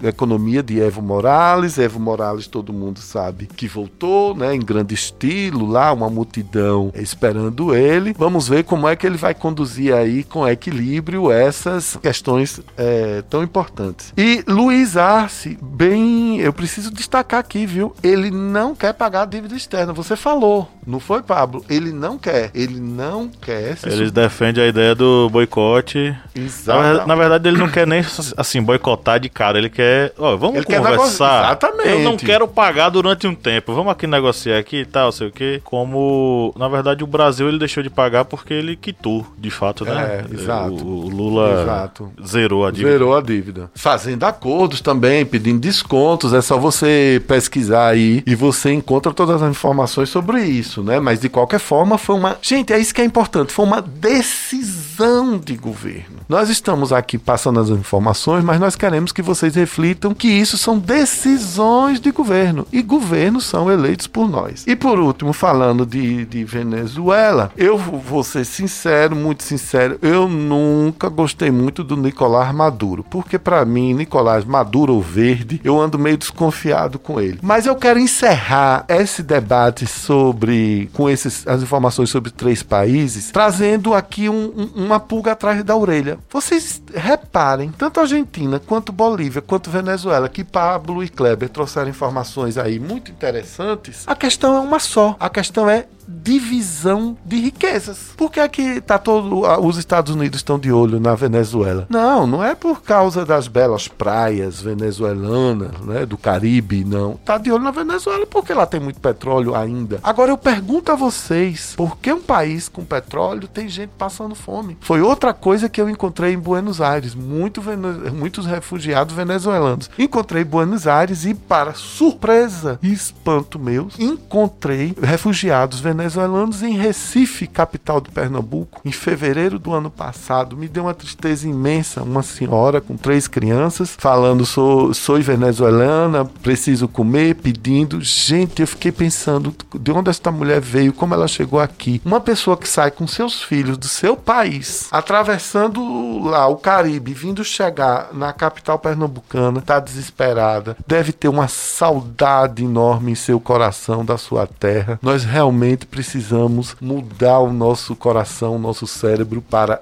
economia de Evo Morales. Evo Morales, todo mundo sabe que voltou, né, em grande estilo, lá uma multidão esperando ele. Vamos ver como é que ele vai conduzir aí com equilíbrio essas questões é, tão importantes. E Luiz Arce, bem, eu preciso destacar aqui, viu? Ele não quer pagar a dívida externa. Você falou, não foi, Pablo? Ele não quer. Ele não quer. Eles defendem a ideia do boicote. Exato. Na, na, verdade, ele não quer nem assim boicotar de cara. Ele quer, ó, vamos ele conversar. Exatamente. Eu não quero pagar durante um tempo. Vamos aqui negociar aqui e tal, sei o quê. Como, na verdade, o Brasil ele deixou de pagar porque ele quitou, de fato, né? É, exato. O, o Lula exato. zerou a dívida. Zerou a dívida. Fazendo acordos também, pedindo descontos. É só você pesquisar aí e você encontra todas as informações sobre isso, né? Mas de qualquer forma, foi uma. Gente, é isso que é importante. Foi uma decisão de governo. Nós estamos aqui passando as informações, mas nós queremos que vocês reflitam que isso são decisões de governo. E governos são eleitos por nós. E por último, falando de, de Venezuela, eu vou ser sincero, muito sincero, eu nunca gostei muito do Nicolás Maduro. Porque para mim, Nicolás Maduro ou verde, eu ando meio desconfiado com ele. Mas eu quero encerrar esse debate sobre, com esses, as informações sobre três países, trazendo aqui um, um, uma pulga atrás da orelha. Vocês reparem, tanto a Argentina quanto Bolívia, quanto Venezuela, que Pablo e Kleber trouxeram informações aí muito interessantes, a questão é uma só. A questão é divisão de riquezas. Por que é que tá todo os Estados Unidos estão de olho na Venezuela? Não, não é por causa das belas praias venezuelanas, né, do Caribe, não. Tá de olho na Venezuela porque lá tem muito petróleo ainda. Agora eu pergunto a vocês, por que um país com petróleo tem gente passando fome? Foi outra coisa que eu encontrei em Buenos Aires, muito muitos refugiados venezuelanos. Encontrei Buenos Aires e para surpresa e espanto meus, encontrei refugiados venezuelanos venezuelanos em Recife, capital do Pernambuco, em fevereiro do ano passado. Me deu uma tristeza imensa. Uma senhora com três crianças falando: sou, sou venezuelana, preciso comer, pedindo. Gente, eu fiquei pensando de onde esta mulher veio, como ela chegou aqui. Uma pessoa que sai com seus filhos do seu país, atravessando lá o Caribe, vindo chegar na capital pernambucana, está desesperada, deve ter uma saudade enorme em seu coração da sua terra. Nós realmente precisamos mudar o nosso coração, o nosso cérebro para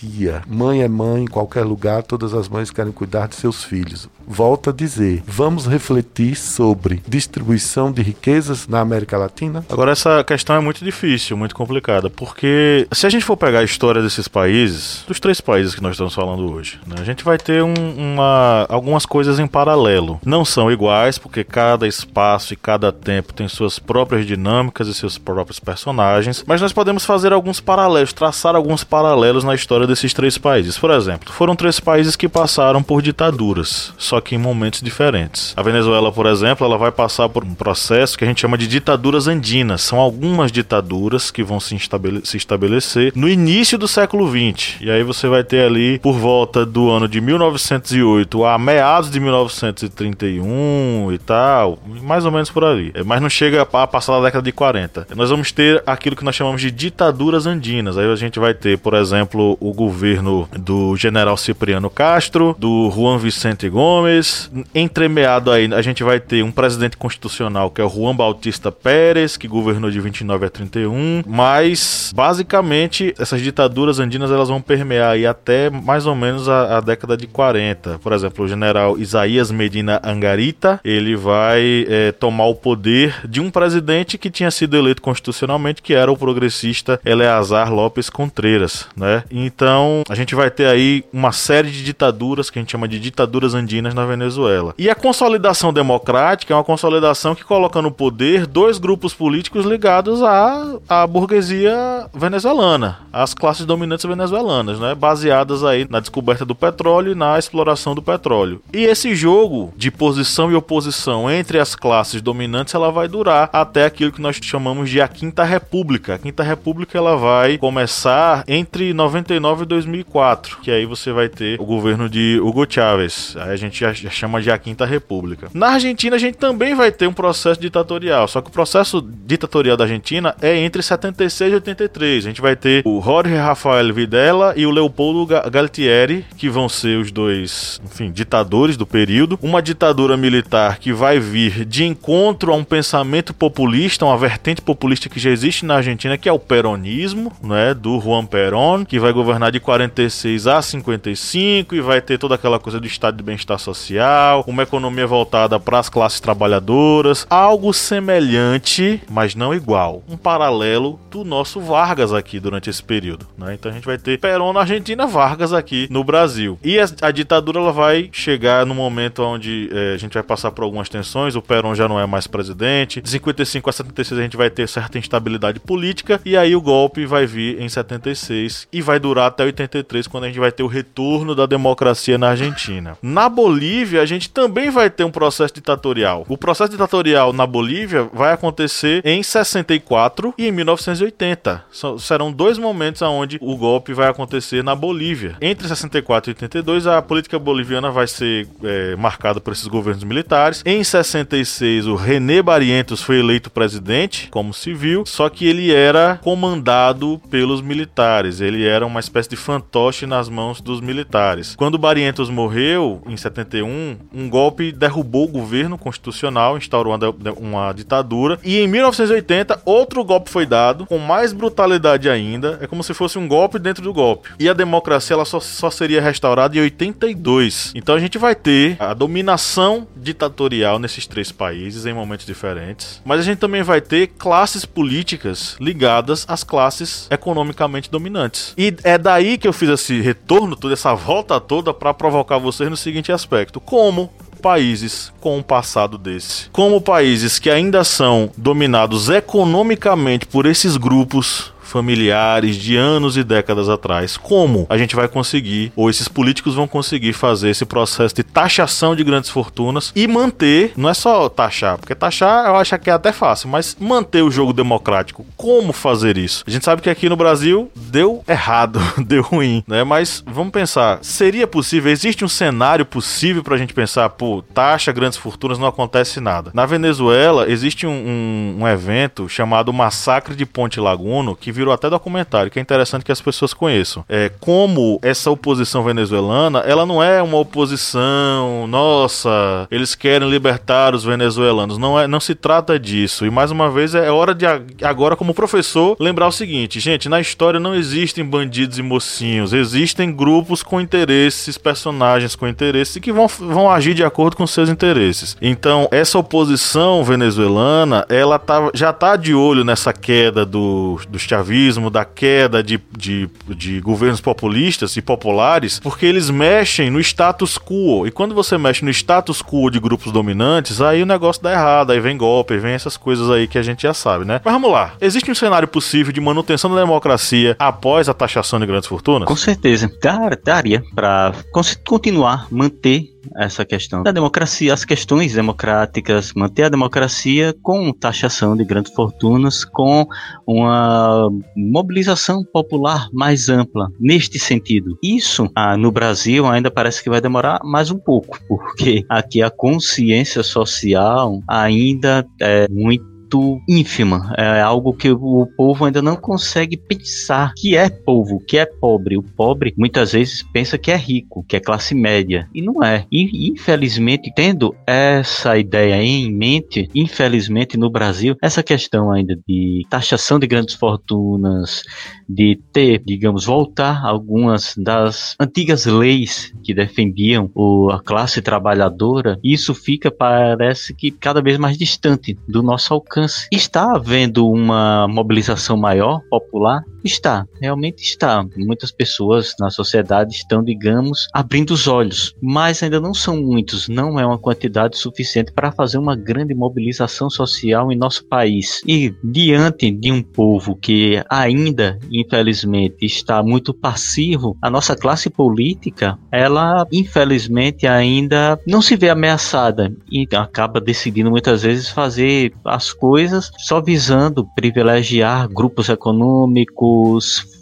empatia. Mãe é mãe em qualquer lugar, todas as mães querem cuidar de seus filhos volta a dizer, vamos refletir sobre distribuição de riquezas na América Latina? Agora, essa questão é muito difícil, muito complicada, porque se a gente for pegar a história desses países, dos três países que nós estamos falando hoje, né, a gente vai ter um, uma, algumas coisas em paralelo. Não são iguais, porque cada espaço e cada tempo tem suas próprias dinâmicas e seus próprios personagens, mas nós podemos fazer alguns paralelos, traçar alguns paralelos na história desses três países. Por exemplo, foram três países que passaram por ditaduras, só que em momentos diferentes. A Venezuela, por exemplo, ela vai passar por um processo que a gente chama de ditaduras andinas. São algumas ditaduras que vão se, estabele se estabelecer no início do século XX. E aí você vai ter ali por volta do ano de 1908 a meados de 1931 e tal, mais ou menos por ali. É, mas não chega a passar da década de 40. Nós vamos ter aquilo que nós chamamos de ditaduras andinas. Aí a gente vai ter, por exemplo, o governo do general Cipriano Castro, do Juan Vicente Gomes entremeado aí, a gente vai ter um presidente constitucional que é o Juan Bautista Pérez, que governou de 29 a 31, mas basicamente essas ditaduras andinas elas vão permear aí até mais ou menos a, a década de 40. Por exemplo, o general Isaías Medina Angarita, ele vai é, tomar o poder de um presidente que tinha sido eleito constitucionalmente, que era o progressista Eleazar Lopes Contreras, né? Então, a gente vai ter aí uma série de ditaduras que a gente chama de ditaduras andinas na Venezuela. E a consolidação democrática é uma consolidação que coloca no poder dois grupos políticos ligados à, à burguesia venezuelana, às classes dominantes venezuelanas, né? baseadas aí na descoberta do petróleo e na exploração do petróleo. E esse jogo de posição e oposição entre as classes dominantes ela vai durar até aquilo que nós chamamos de a Quinta República. A Quinta República ela vai começar entre 99 2009 e 2004, que aí você vai ter o governo de Hugo Chávez. Aí a gente já, já chama de a Quinta República. Na Argentina a gente também vai ter um processo ditatorial, só que o processo ditatorial da Argentina é entre 76 e 83. A gente vai ter o Jorge Rafael Videla e o Leopoldo Galtieri, que vão ser os dois, enfim, ditadores do período. Uma ditadura militar que vai vir de encontro a um pensamento populista, uma vertente populista que já existe na Argentina, que é o peronismo, né, do Juan Perón, que vai governar de 46 a 55 e vai ter toda aquela coisa do estado de bem-estar social, uma economia voltada para as classes trabalhadoras, algo semelhante, mas não igual, um paralelo do nosso Vargas aqui durante esse período, né? Então a gente vai ter Perón na Argentina, Vargas aqui no Brasil. E a, a ditadura ela vai chegar no momento onde é, a gente vai passar por algumas tensões, o Perón já não é mais presidente, de 55 a 76 a gente vai ter certa instabilidade política e aí o golpe vai vir em 76 e vai durar até 83 quando a gente vai ter o retorno da democracia na Argentina. Na Bolívia a gente também vai ter um processo ditatorial. O processo ditatorial na Bolívia vai acontecer em 64 e em 1980. serão dois momentos onde o golpe vai acontecer na Bolívia. Entre 64 e 82 a política boliviana vai ser é, marcada por esses governos militares. Em 66 o René Barrientos foi eleito presidente como civil, só que ele era comandado pelos militares. Ele era uma espécie de fantoche nas mãos dos militares. Quando Barrientos morreu em 71, um golpe derrubou o governo constitucional, instaurou uma, uma ditadura e em 1980 outro golpe foi dado com mais brutalidade ainda. É como se fosse um golpe dentro do golpe. E a democracia ela só, só seria restaurada em 82. Então a gente vai ter a dominação ditatorial nesses três países em momentos diferentes. Mas a gente também vai ter classes políticas ligadas às classes economicamente dominantes. E é daí que eu fiz esse retorno, toda essa volta toda para provocar vocês no seguinte aspecto: como países com um passado desse. Como países que ainda são dominados economicamente por esses grupos familiares de anos e décadas atrás. Como a gente vai conseguir, ou esses políticos vão conseguir fazer esse processo de taxação de grandes fortunas e manter, não é só taxar, porque taxar eu acho que é até fácil, mas manter o jogo democrático. Como fazer isso? A gente sabe que aqui no Brasil deu errado, [LAUGHS] deu ruim, né? Mas vamos pensar, seria possível? Existe um cenário possível para a gente pensar, pô, taxa grandes fortunas não acontece nada. Na Venezuela existe um, um, um evento chamado Massacre de Ponte Laguno que virou até documentário, que é interessante que as pessoas conheçam. É como essa oposição venezuelana, ela não é uma oposição, nossa, eles querem libertar os venezuelanos. Não é, não se trata disso. E mais uma vez é hora de agora como professor lembrar o seguinte, gente, na história não existem bandidos e mocinhos, existem grupos com interesses, personagens com interesses que vão, vão agir de acordo com seus interesses. Então, essa oposição venezuelana, ela tá, já tá de olho nessa queda do, dos chavistas chavismo, da queda de, de, de governos populistas e populares, porque eles mexem no status quo. E quando você mexe no status quo de grupos dominantes, aí o negócio dá errado, aí vem golpe, vem essas coisas aí que a gente já sabe, né? Mas vamos lá. Existe um cenário possível de manutenção da democracia após a taxação de grandes fortunas? Com certeza. Dar, daria para continuar, manter essa questão da democracia, as questões democráticas, manter a democracia com taxação de grandes fortunas, com uma mobilização popular mais ampla neste sentido. Isso ah, no Brasil ainda parece que vai demorar mais um pouco, porque aqui a consciência social ainda é muito muito ínfima. É algo que o povo ainda não consegue pensar que é povo, que é pobre. O pobre muitas vezes pensa que é rico, que é classe média. E não é. E, infelizmente, tendo essa ideia em mente, infelizmente no Brasil, essa questão ainda de taxação de grandes fortunas, de ter, digamos, voltar algumas das antigas leis que defendiam o, a classe trabalhadora, isso fica, parece que cada vez mais distante do nosso alcance. Está havendo uma mobilização maior, popular, Está, realmente está. Muitas pessoas na sociedade estão, digamos, abrindo os olhos, mas ainda não são muitos, não é uma quantidade suficiente para fazer uma grande mobilização social em nosso país. E diante de um povo que ainda, infelizmente, está muito passivo, a nossa classe política, ela, infelizmente, ainda não se vê ameaçada e acaba decidindo muitas vezes fazer as coisas só visando privilegiar grupos econômicos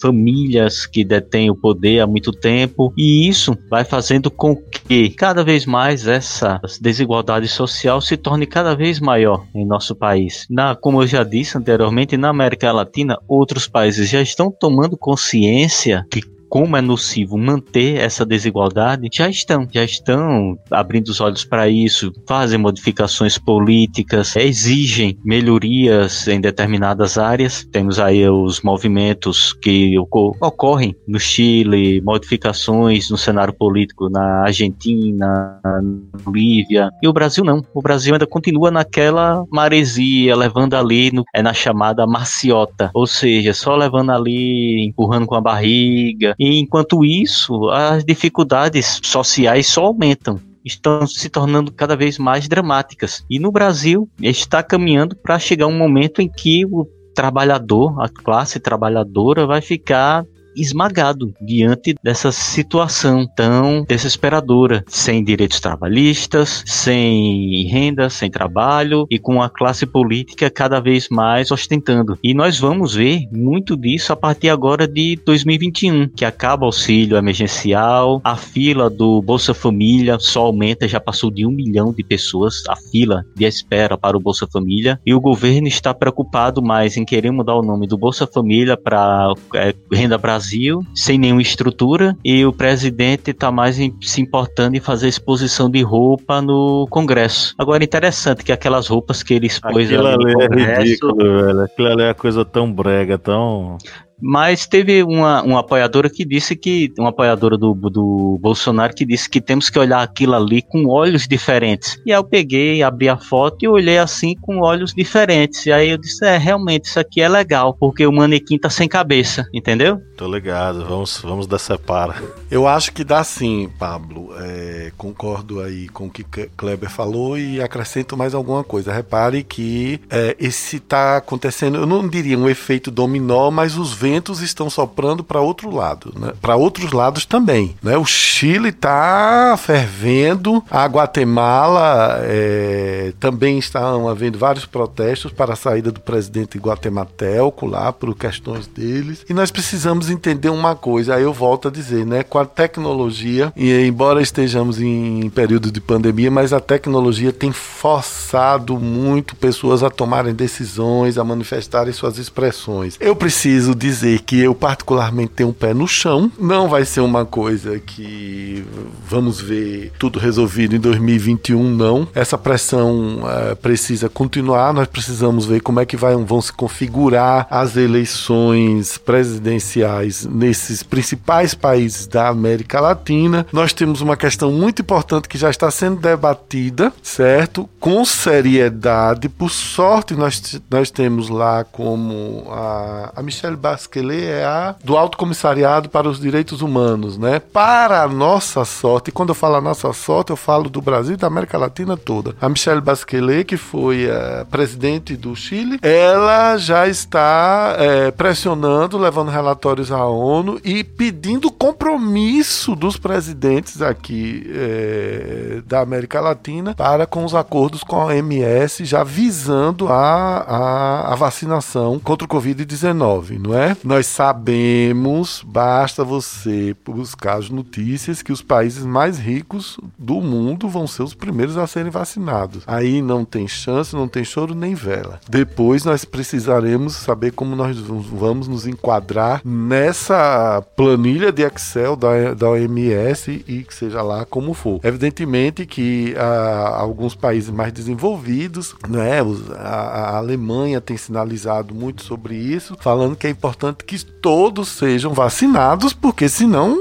famílias que detêm o poder há muito tempo, e isso vai fazendo com que cada vez mais essa desigualdade social se torne cada vez maior em nosso país. Na, como eu já disse anteriormente, na América Latina, outros países já estão tomando consciência que como é nocivo manter essa desigualdade, já estão, já estão abrindo os olhos para isso, fazem modificações políticas, exigem melhorias em determinadas áreas. Temos aí os movimentos que ocorrem no Chile, modificações no cenário político na Argentina, na Bolívia, e o Brasil não. O Brasil ainda continua naquela maresia, levando ali no, é na chamada marciota, ou seja, só levando ali, empurrando com a barriga, e enquanto isso, as dificuldades sociais só aumentam estão se tornando cada vez mais dramáticas. E no Brasil está caminhando para chegar um momento em que o trabalhador, a classe trabalhadora, vai ficar esmagado diante dessa situação tão desesperadora, sem direitos trabalhistas, sem renda, sem trabalho e com a classe política cada vez mais ostentando. E nós vamos ver muito disso a partir agora de 2021, que acaba o auxílio emergencial, a fila do Bolsa Família só aumenta, já passou de um milhão de pessoas a fila de espera para o Bolsa Família e o governo está preocupado mais em querer mudar o nome do Bolsa Família para é, Renda Brasil Brasil, sem nenhuma estrutura, e o presidente está mais em, se importando em fazer exposição de roupa no Congresso. Agora, interessante que aquelas roupas que ele expôs Aquilo ali ali no é Congresso... ridículo, velho. Aquilo ali é uma coisa tão brega, tão. Mas teve uma, uma apoiadora que disse que, uma apoiadora do, do Bolsonaro que disse que temos que olhar aquilo ali com olhos diferentes. E aí eu peguei, abri a foto e olhei assim com olhos diferentes. E aí eu disse, é, realmente, isso aqui é legal, porque o manequim tá sem cabeça, entendeu? Tô ligado, vamos, vamos decepar. Eu acho que dá sim, Pablo. É, concordo aí com o que Kleber falou e acrescento mais alguma coisa. Repare que é, esse tá acontecendo, eu não diria um efeito dominó, mas os ventos ventos estão soprando para outro lado, né? para outros lados também. Né? O Chile está fervendo, a Guatemala é, também estão havendo vários protestos para a saída do presidente guatemalteco lá por questões deles. E nós precisamos entender uma coisa, aí eu volto a dizer, né? Com a tecnologia, e embora estejamos em período de pandemia, mas a tecnologia tem forçado muito pessoas a tomarem decisões, a manifestarem suas expressões. Eu preciso dizer dizer que eu particularmente tenho um pé no chão. Não vai ser uma coisa que vamos ver tudo resolvido em 2021, não. Essa pressão uh, precisa continuar. Nós precisamos ver como é que vai, vão se configurar as eleições presidenciais nesses principais países da América Latina. Nós temos uma questão muito importante que já está sendo debatida, certo? Com seriedade. Por sorte, nós, nós temos lá como a, a Michelle Basquiat Basquelê é a do Alto Comissariado para os Direitos Humanos, né? Para a nossa sorte, e quando eu falo a nossa sorte, eu falo do Brasil e da América Latina toda. A Michelle Basquelê, que foi a presidente do Chile, ela já está é, pressionando, levando relatórios à ONU e pedindo compromisso dos presidentes aqui é, da América Latina para com os acordos com a OMS, já visando a, a, a vacinação contra o Covid-19, não é? Nós sabemos, basta você buscar as notícias que os países mais ricos do mundo vão ser os primeiros a serem vacinados. Aí não tem chance, não tem choro nem vela. Depois nós precisaremos saber como nós vamos nos enquadrar nessa planilha de Excel da, da OMS e que seja lá como for. Evidentemente que ah, alguns países mais desenvolvidos, né, a, a Alemanha tem sinalizado muito sobre isso, falando que é importante importante que todos sejam vacinados, porque senão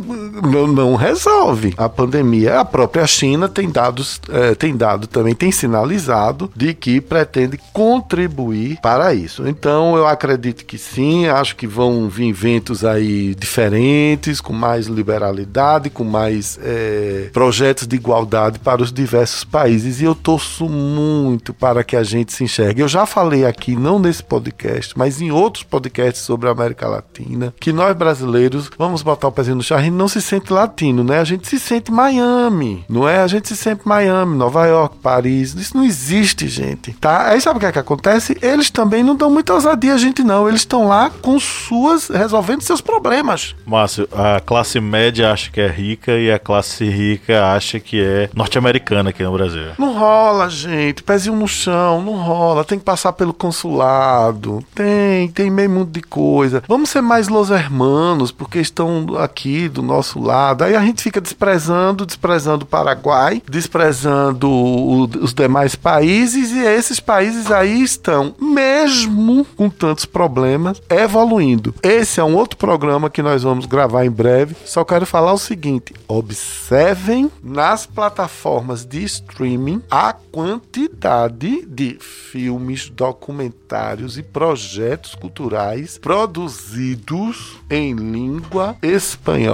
não, não, resolve a pandemia. A própria China tem dados, é, tem dado também, tem sinalizado de que pretende contribuir para isso. Então eu acredito que sim, acho que vão vir ventos aí diferentes, com mais liberalidade, com mais é, projetos de igualdade para os diversos países. E eu torço muito para que a gente se enxergue. Eu já falei aqui, não nesse podcast, mas em outros podcasts sobre a América Latina, que nós brasileiros vamos botar o pezinho no chão gente não se sente latino, né? A gente se sente Miami, não é? A gente se sente Miami, Nova York, Paris. Isso não existe, gente, tá? Aí sabe o que é que acontece? Eles também não dão muita ousadia a gente, não. Eles estão lá com suas, resolvendo seus problemas. Márcio, a classe média acha que é rica e a classe rica acha que é norte-americana aqui no Brasil. Não rola, gente. Pezinho no chão, não rola. Tem que passar pelo consulado. Tem, tem meio mundo de coisa. Vamos ser mais los hermanos, porque estão aqui do nosso lado. Aí a gente fica desprezando, desprezando o Paraguai, desprezando o, os demais países, e esses países aí estão, mesmo com tantos problemas, evoluindo. Esse é um outro programa que nós vamos gravar em breve. Só quero falar o seguinte: observem nas plataformas de streaming a quantidade de filmes, documentários e projetos culturais produzidos em língua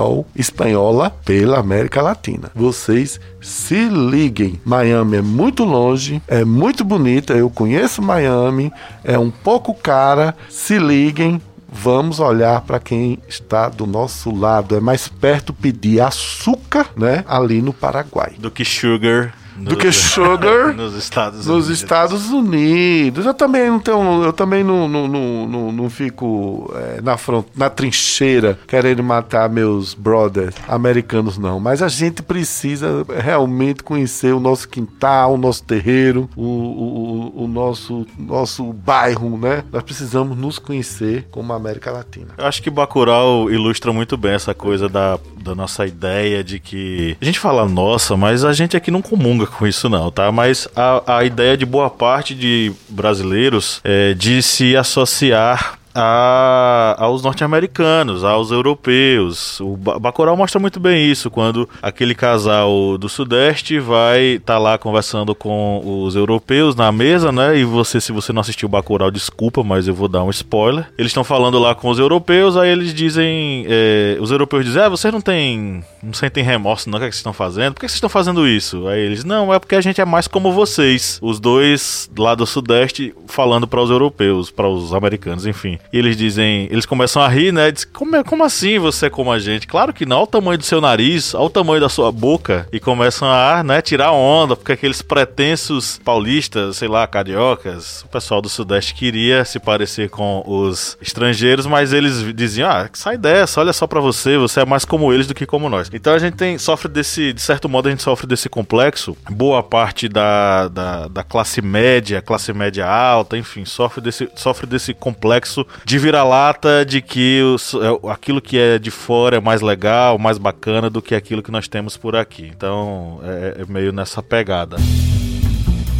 espanhol, espanhola pela América Latina. Vocês se liguem. Miami é muito longe, é muito bonita. Eu conheço Miami, é um pouco cara. Se liguem, vamos olhar para quem está do nosso lado. É mais perto pedir açúcar, né, ali no Paraguai. Do que sugar do que [LAUGHS] sugar nos Estados nos Unidos. Estados Unidos. Eu também não tenho, eu também não, não, não, não, não fico é, na front, na trincheira querendo matar meus brothers americanos não. Mas a gente precisa realmente conhecer o nosso quintal, o nosso terreiro, o, o, o nosso nosso bairro, né? Nós precisamos nos conhecer como América Latina. Eu acho que Bacurau ilustra muito bem essa coisa da, da nossa ideia de que a gente fala nossa, mas a gente aqui não comunga com isso não, tá? Mas a, a ideia de boa parte de brasileiros é de se associar a, aos norte-americanos, aos europeus. O Bacurau mostra muito bem isso, quando aquele casal do Sudeste vai estar tá lá conversando com os europeus na mesa, né? E você, se você não assistiu o Bacurau, desculpa, mas eu vou dar um spoiler. Eles estão falando lá com os europeus, aí eles dizem, é, os europeus dizem, ah, vocês não têm, não sentem remorso não, o que, é que vocês estão fazendo? Por que vocês estão fazendo isso? Aí eles, não, é porque a gente é mais como vocês. Os dois lá do Sudeste falando para os europeus, para os americanos, enfim. E eles dizem, eles começam a rir, né? Diz, como, é, como assim você é como a gente? Claro que não, olha o tamanho do seu nariz, olha o tamanho da sua boca. E começam a, né, tirar onda, porque aqueles pretensos paulistas, sei lá, cariocas, o pessoal do Sudeste queria se parecer com os estrangeiros, mas eles diziam, ah, sai dessa, olha só para você, você é mais como eles do que como nós. Então a gente tem, sofre desse, de certo modo, a gente sofre desse complexo. Boa parte da, da, da classe média, classe média alta, enfim, sofre desse, sofre desse complexo de vira-lata de que os, é, aquilo que é de fora é mais legal, mais bacana do que aquilo que nós temos por aqui. Então é, é meio nessa pegada.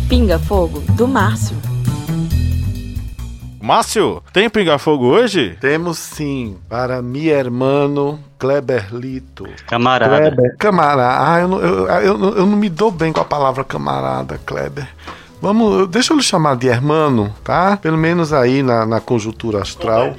Pinga Fogo, do Márcio. Márcio, tem Pinga Fogo hoje? Temos sim, para mi hermano Kleberlito. Camarada. Kleber. Camarada. Ah, eu não, eu, eu, eu não me dou bem com a palavra camarada, Kleber. Vamos, deixa eu lhe chamar de hermano, tá? Pelo menos aí na, na conjuntura astral.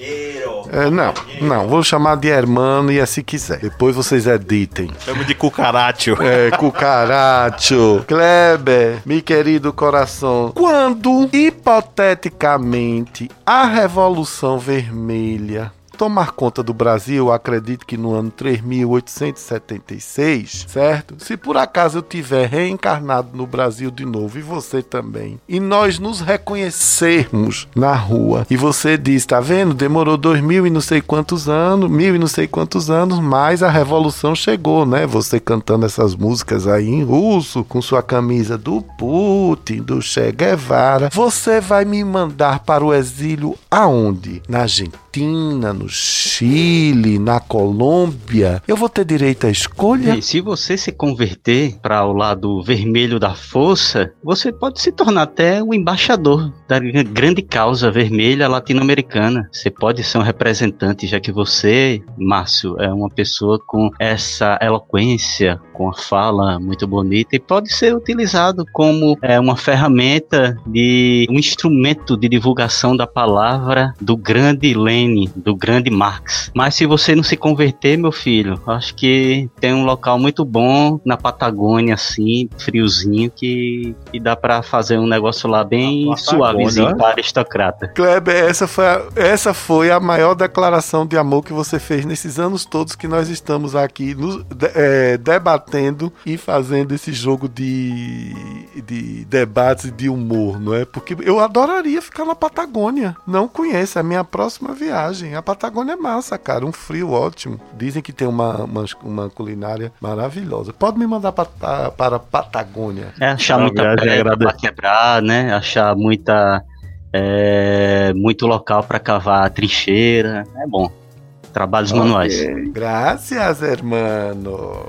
É, não, não, vou chamar de hermano e assim quiser. Depois vocês editem. Chamo de cucaracho. É, cucaracho. Kleber, meu querido coração. Quando, hipoteticamente, a Revolução Vermelha tomar conta do Brasil, acredito que no ano 3876, certo? Se por acaso eu tiver reencarnado no Brasil de novo e você também, e nós nos reconhecermos na rua, e você diz, tá vendo? Demorou dois mil e não sei quantos anos, mil e não sei quantos anos, mas a revolução chegou, né? Você cantando essas músicas aí em russo, com sua camisa do Putin, do Che Guevara, você vai me mandar para o exílio aonde? Na Argentina, no Chile, na Colômbia, eu vou ter direito à escolha? E se você se converter para o lado vermelho da força, você pode se tornar até o embaixador da grande causa vermelha latino-americana. Você pode ser um representante, já que você, Márcio, é uma pessoa com essa eloquência, com a fala muito bonita e pode ser utilizado como é, uma ferramenta de um instrumento de divulgação da palavra do grande Lene, do grande grande Marx. Mas se você não se converter, meu filho, acho que tem um local muito bom na Patagônia, assim, friozinho, que, que dá para fazer um negócio lá bem suavezinho para aristocrata. Kleber, essa foi, a, essa foi a maior declaração de amor que você fez nesses anos todos que nós estamos aqui nos, é, debatendo e fazendo esse jogo de, de debates e de humor, não é? Porque eu adoraria ficar na Patagônia. Não conheço, é a minha próxima viagem. A Patagônia é massa, cara. Um frio ótimo. Dizem que tem uma, uma, uma culinária maravilhosa. Pode me mandar pra, para a Patagônia. É achar muita pedra pra quebrar, né? Achar muita. É, muito local para cavar trincheira. É bom. Trabalhos okay. manuais. Graças, hermano.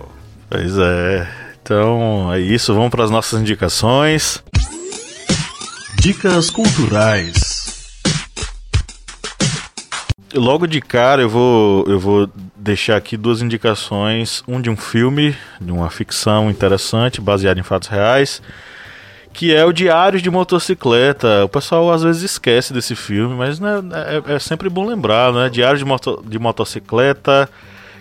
Pois é. Então é isso. Vamos para as nossas indicações. Dicas culturais. Logo de cara eu vou, eu vou deixar aqui duas indicações, um de um filme, de uma ficção interessante, baseada em fatos reais, que é o Diário de Motocicleta. O pessoal às vezes esquece desse filme, mas né, é, é, sempre bom lembrar, né? Diário de, moto, de Motocicleta,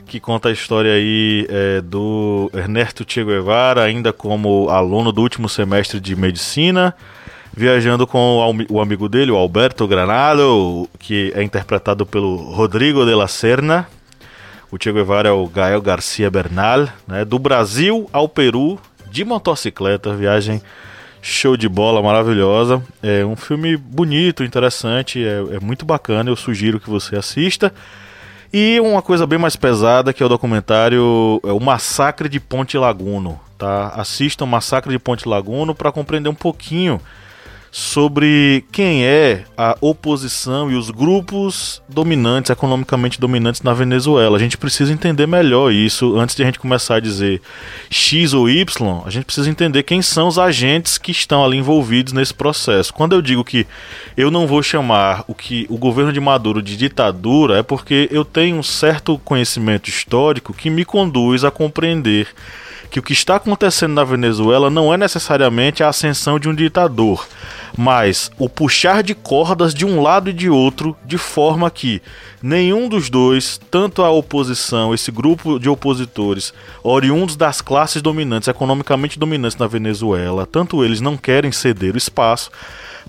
que conta a história aí é, do Ernesto Che Guevara, ainda como aluno do último semestre de medicina, viajando com o amigo dele, o Alberto Granado, que é interpretado pelo Rodrigo de la Serna. O Che Guevara é o Gael Garcia Bernal, né? Do Brasil ao Peru, de motocicleta, viagem show de bola, maravilhosa. É um filme bonito, interessante, é, é muito bacana, eu sugiro que você assista. E uma coisa bem mais pesada, que é o documentário é O Massacre de Ponte Laguno. Tá? Assista o Massacre de Ponte Laguno para compreender um pouquinho sobre quem é a oposição e os grupos dominantes, economicamente dominantes na Venezuela. A gente precisa entender melhor isso antes de a gente começar a dizer X ou Y. A gente precisa entender quem são os agentes que estão ali envolvidos nesse processo. Quando eu digo que eu não vou chamar o que o governo de Maduro de ditadura, é porque eu tenho um certo conhecimento histórico que me conduz a compreender que o que está acontecendo na Venezuela não é necessariamente a ascensão de um ditador, mas o puxar de cordas de um lado e de outro, de forma que nenhum dos dois, tanto a oposição, esse grupo de opositores, oriundos das classes dominantes, economicamente dominantes na Venezuela, tanto eles não querem ceder o espaço,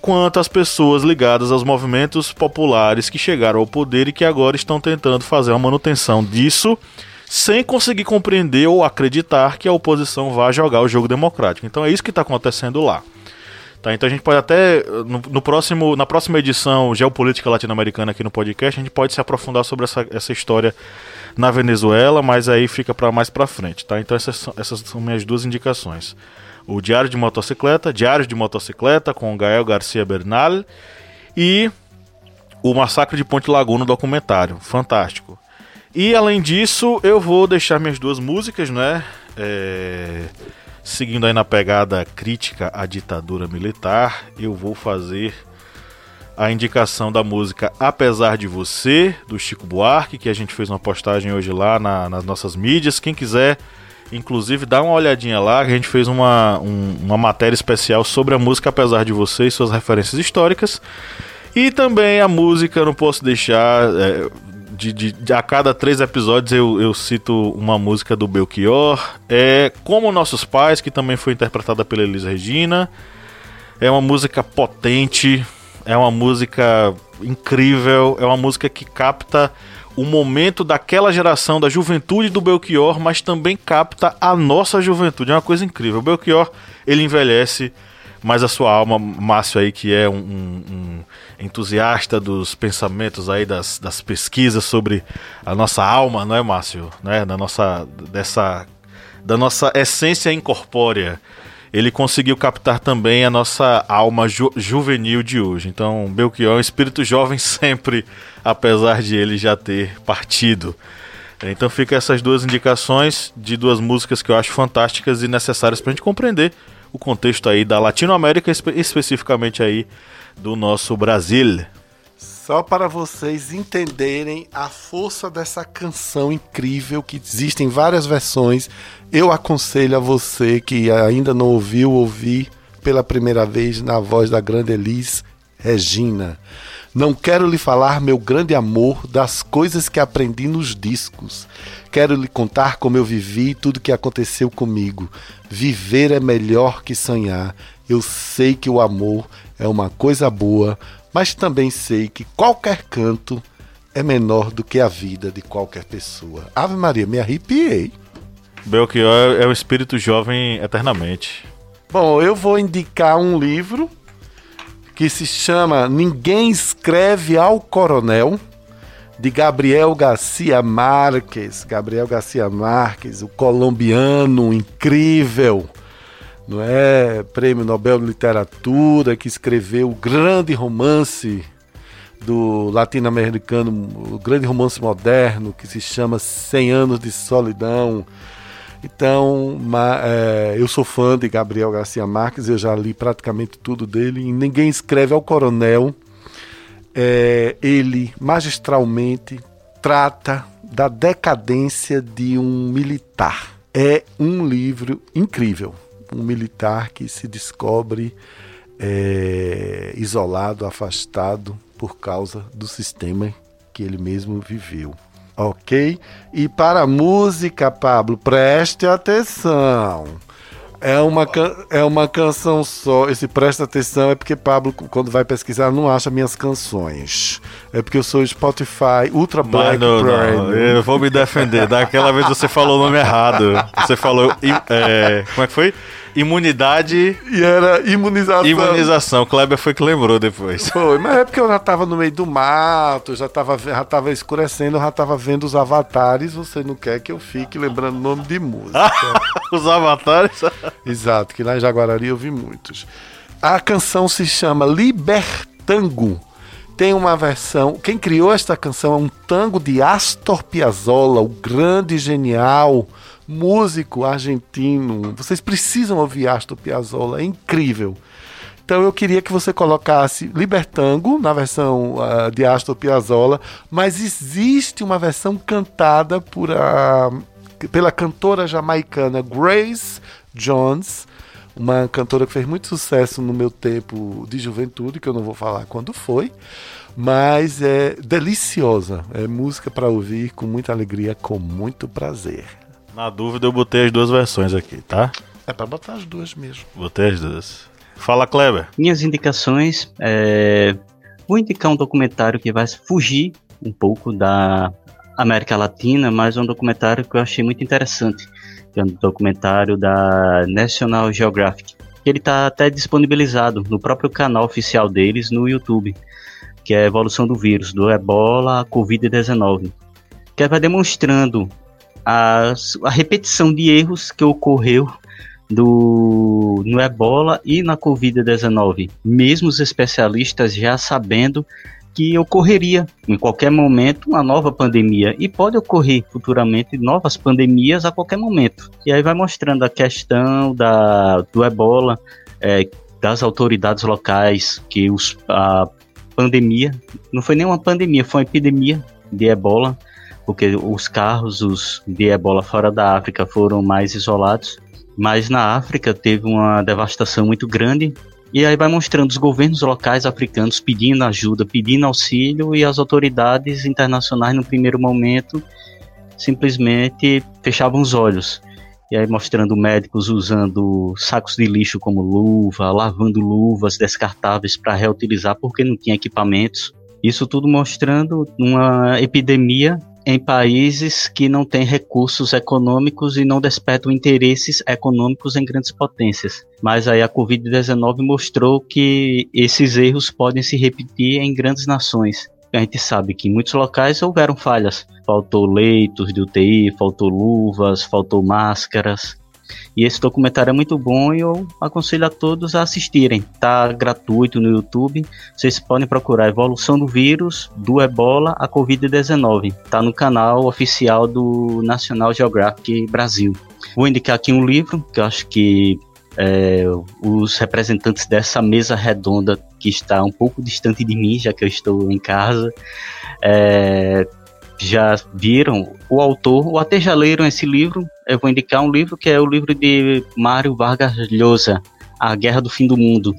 quanto as pessoas ligadas aos movimentos populares que chegaram ao poder e que agora estão tentando fazer a manutenção disso sem conseguir compreender ou acreditar que a oposição vá jogar o jogo democrático. Então é isso que está acontecendo lá. Tá, então a gente pode até no, no, próximo, na próxima edição geopolítica latino-americana aqui no podcast a gente pode se aprofundar sobre essa, essa história na Venezuela, mas aí fica para mais para frente, tá? Então essas são, essas são minhas duas indicações. O Diário de Motocicleta, Diário de Motocicleta com Gael Garcia Bernal e o Massacre de Ponte Laguna documentário, fantástico. E além disso, eu vou deixar minhas duas músicas, né? É... Seguindo aí na pegada crítica à ditadura militar, eu vou fazer a indicação da música Apesar de Você, do Chico Buarque, que a gente fez uma postagem hoje lá na, nas nossas mídias. Quem quiser, inclusive, dá uma olhadinha lá, que a gente fez uma, um, uma matéria especial sobre a música Apesar de Você e suas referências históricas. E também a música, não posso deixar, é, de, de, de, a cada três episódios eu, eu cito uma música do Belchior. É Como Nossos Pais, que também foi interpretada pela Elis Regina. É uma música potente, é uma música incrível, é uma música que capta o momento daquela geração, da juventude do Belchior, mas também capta a nossa juventude. É uma coisa incrível. O Belchior, ele envelhece mas a sua alma, Márcio aí, que é um, um, entusiasta dos pensamentos aí, das, das pesquisas sobre a nossa alma, não é, Márcio? Né? Da nossa, dessa, da nossa essência incorpórea. Ele conseguiu captar também a nossa alma ju juvenil de hoje. Então, Belchior é um espírito jovem [LAUGHS] sempre, apesar de ele já ter partido. Então fica essas duas indicações de duas músicas que eu acho fantásticas e necessárias para a gente compreender o contexto aí da Latinoamérica, espe especificamente aí do nosso Brasil. Só para vocês entenderem a força dessa canção incrível que existem várias versões, eu aconselho a você que ainda não ouviu ouvir pela primeira vez na voz da grande Elis Regina. Não quero lhe falar, meu grande amor, das coisas que aprendi nos discos. Quero lhe contar como eu vivi tudo que aconteceu comigo. Viver é melhor que sonhar. Eu sei que o amor é uma coisa boa, mas também sei que qualquer canto é menor do que a vida de qualquer pessoa. Ave Maria, me arrepiei. Belchior é o espírito jovem eternamente. Bom, eu vou indicar um livro que se chama Ninguém Escreve ao Coronel, de Gabriel Garcia Marques. Gabriel Garcia Marques, o colombiano incrível, não é? Prêmio Nobel de Literatura, que escreveu o grande romance do latino-americano, o grande romance moderno, que se chama Cem Anos de Solidão. Então, é, eu sou fã de Gabriel Garcia Marques, eu já li praticamente tudo dele. E ninguém escreve ao coronel. É, ele magistralmente trata da decadência de um militar. É um livro incrível. Um militar que se descobre é, isolado, afastado por causa do sistema que ele mesmo viveu ok? E para a música, Pablo, preste atenção. É uma, é uma canção só. Esse presta atenção é porque Pablo, quando vai pesquisar, não acha minhas canções. É porque eu sou Spotify Ultra Black não, não, Eu vou me defender. Daquela vez você falou o nome errado. Você falou. É, como é que foi? Imunidade. E era imunização. Imunização. Kleber foi que lembrou depois. Foi, mas é porque eu já tava no meio do mato, já tava, já tava escurecendo, eu já tava vendo os avatares. Você não quer que eu fique lembrando o nome de música. [LAUGHS] os avatares? Exato, que lá em Jaguarari eu vi muitos. A canção se chama Libertango. Tem uma versão. Quem criou esta canção é um tango de Astor Piazzolla, o grande genial músico argentino. Vocês precisam ouvir Astor Piazzolla, é incrível. Então eu queria que você colocasse Libertango na versão uh, de Astor Piazzolla, mas existe uma versão cantada por a, pela cantora jamaicana Grace Jones, uma cantora que fez muito sucesso no meu tempo de juventude, que eu não vou falar quando foi, mas é deliciosa, é música para ouvir com muita alegria, com muito prazer. Na dúvida, eu botei as duas versões aqui, tá? É para botar as duas mesmo. Botei as duas. Fala, Kleber. Minhas indicações. É... Vou indicar um documentário que vai fugir um pouco da América Latina, mas é um documentário que eu achei muito interessante. Que é um documentário da National Geographic. Ele está até disponibilizado no próprio canal oficial deles no YouTube, que é a evolução do vírus, do ebola à Covid-19. Que vai demonstrando a, a repetição de erros que ocorreu do, no ebola e na Covid-19, mesmo os especialistas já sabendo que ocorreria em qualquer momento uma nova pandemia. E pode ocorrer futuramente novas pandemias a qualquer momento. E aí vai mostrando a questão da, do ebola, é, das autoridades locais, que os, a pandemia, não foi nem uma pandemia, foi uma epidemia de ebola, porque os carros os de ebola fora da África foram mais isolados, mas na África teve uma devastação muito grande. E aí vai mostrando os governos locais africanos pedindo ajuda, pedindo auxílio e as autoridades internacionais no primeiro momento simplesmente fechavam os olhos. E aí mostrando médicos usando sacos de lixo como luva, lavando luvas descartáveis para reutilizar porque não tinha equipamentos. Isso tudo mostrando uma epidemia em países que não têm recursos econômicos e não despertam interesses econômicos em grandes potências. Mas aí a Covid-19 mostrou que esses erros podem se repetir em grandes nações. A gente sabe que em muitos locais houveram falhas. Faltou leitos de UTI, faltou luvas, faltou máscaras. E esse documentário é muito bom e eu aconselho a todos a assistirem. Tá gratuito no YouTube. Vocês podem procurar evolução do vírus do Ebola à Covid-19. Tá no canal oficial do National Geographic Brasil. Vou indicar aqui um livro que eu acho que é, os representantes dessa mesa redonda que está um pouco distante de mim, já que eu estou em casa, é, já viram o autor, ou até já leram esse livro. Eu vou indicar um livro que é o livro de Mário Vargas Llosa, A Guerra do Fim do Mundo,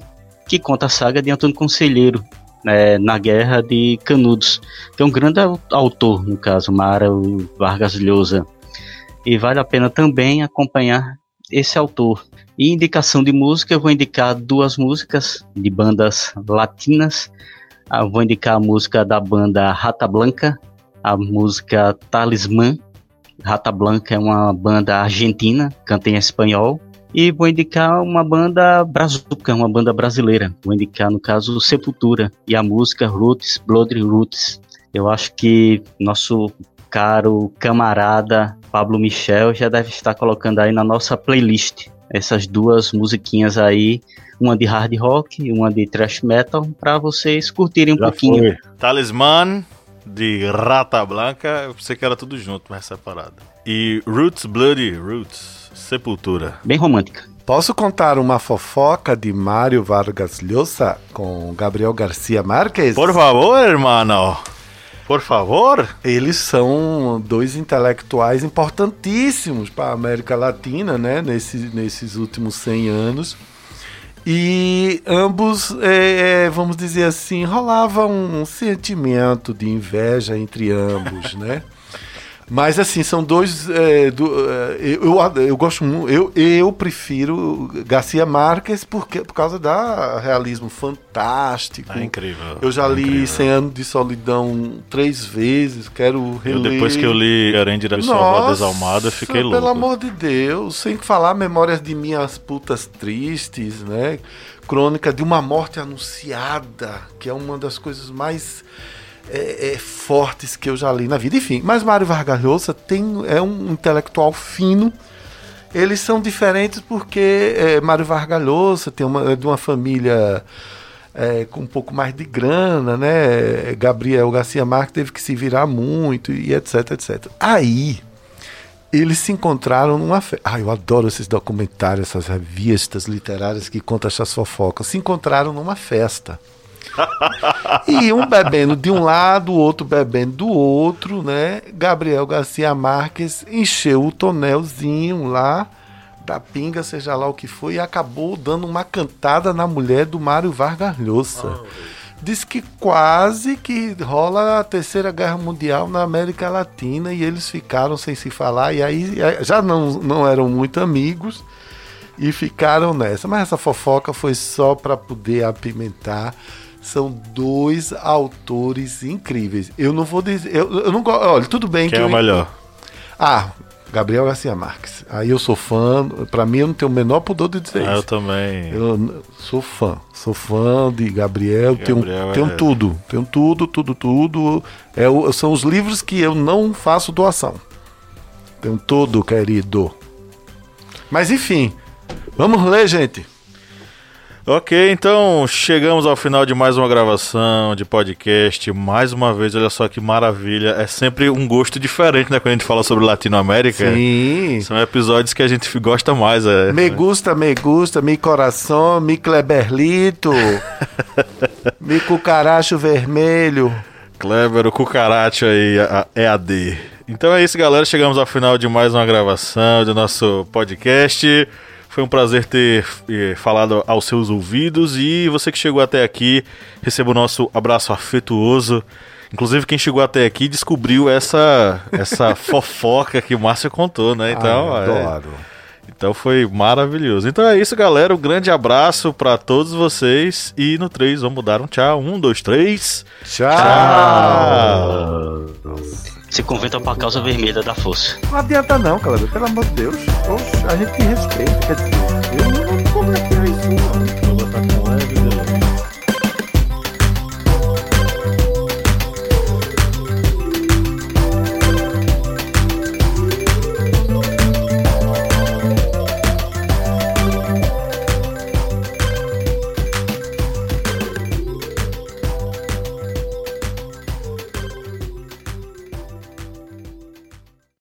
que conta a saga de Antônio Conselheiro, é, na Guerra de Canudos, que é um grande autor, no caso, Mário Vargas Llosa. E vale a pena também acompanhar esse autor. E indicação de música, eu vou indicar duas músicas de bandas latinas. Eu vou indicar a música da banda Rata Blanca, a música Talismã. Rata Blanca é uma banda argentina, canta em espanhol. E vou indicar uma banda brazuca, uma banda brasileira. Vou indicar, no caso, Sepultura e a música Roots, Blood Roots. Eu acho que nosso caro camarada Pablo Michel já deve estar colocando aí na nossa playlist essas duas musiquinhas aí, uma de hard rock e uma de thrash metal, para vocês curtirem um Já pouquinho. Foi. Talisman de Rata Blanca, eu pensei que era tudo junto, mas separado. E Roots Bloody Roots, Sepultura. Bem romântica. Posso contar uma fofoca de Mário Vargas Llosa com Gabriel Garcia Marques? Por favor, hermano. Por favor. Eles são dois intelectuais importantíssimos para a América Latina, né? Nesse, nesses últimos 100 anos. E ambos, é, é, vamos dizer assim, rolava um sentimento de inveja entre ambos, né? [LAUGHS] Mas assim, são dois. É, do, é, eu, eu gosto muito. Eu, eu prefiro Garcia Marques porque, por causa da realismo fantástico. É incrível. Eu já é li incrível. 100 Anos de Solidão três vezes, quero reler. Eu, depois que eu li Arende da Sua Desalmada, fiquei louco. Pelo amor de Deus, sem falar Memórias de Minhas Putas Tristes, né? Crônica de uma Morte Anunciada, que é uma das coisas mais é, é, fortes que eu já li na vida. Enfim, mas Mário Vargas Llosa tem, é um intelectual fino. Eles são diferentes porque é, Mário Vargas Llosa tem uma, é de uma família é, com um pouco mais de grana, né? Gabriel Garcia Marques teve que se virar muito e etc, etc. Aí eles se encontraram numa festa. Ah, eu adoro esses documentários, essas revistas literárias que contam essas fofocas. Se encontraram numa festa e um bebendo de um lado, o outro bebendo do outro, né? Gabriel Garcia Marques encheu o tonelzinho lá da pinga, seja lá o que foi, e acabou dando uma cantada na mulher do Mário Vargas Llosa. Diz que quase que rola a terceira guerra mundial na América Latina e eles ficaram sem se falar e aí já não, não eram muito amigos e ficaram nessa. Mas essa fofoca foi só para poder apimentar são dois autores incríveis. Eu não vou dizer. Eu, eu não gosto. Olha, tudo bem Quem que. é o melhor? Ah, Gabriel Garcia Marques. Aí eu sou fã. Para mim, eu não tenho o menor pudor de dizer ah, isso. Eu também. Eu sou fã. Sou fã de Gabriel. Gabriel tenho, é... tenho tudo. Tenho tudo, tudo, tudo. É, são os livros que eu não faço doação. Tenho tudo, querido. Mas enfim, vamos ler, gente. Ok, então chegamos ao final de mais uma gravação de podcast. Mais uma vez, olha só que maravilha. É sempre um gosto diferente, né? Quando a gente fala sobre Latinoamérica. Sim. São episódios que a gente gosta mais. É. Me gusta, me gusta, mi coração, mi Kleberlito, [LAUGHS] mi cucaracho vermelho. Kleber, o cucaracho aí, é AD. Então é isso, galera. Chegamos ao final de mais uma gravação do nosso podcast. Foi um prazer ter eh, falado aos seus ouvidos e você que chegou até aqui, receba o nosso abraço afetuoso. Inclusive, quem chegou até aqui descobriu essa, essa [LAUGHS] fofoca que o Márcio contou, né? Então, ah, adoro. É, então foi maravilhoso. Então é isso, galera. Um grande abraço para todos vocês. E no 3, vamos dar um tchau. Um, dois, três. Tchau. tchau. Se convertam pra causa vermelha da força. Não adianta não, cara. Pelo amor de Deus. Oxe, a gente respeita. Quer dizer, eu não, não converti isso, não.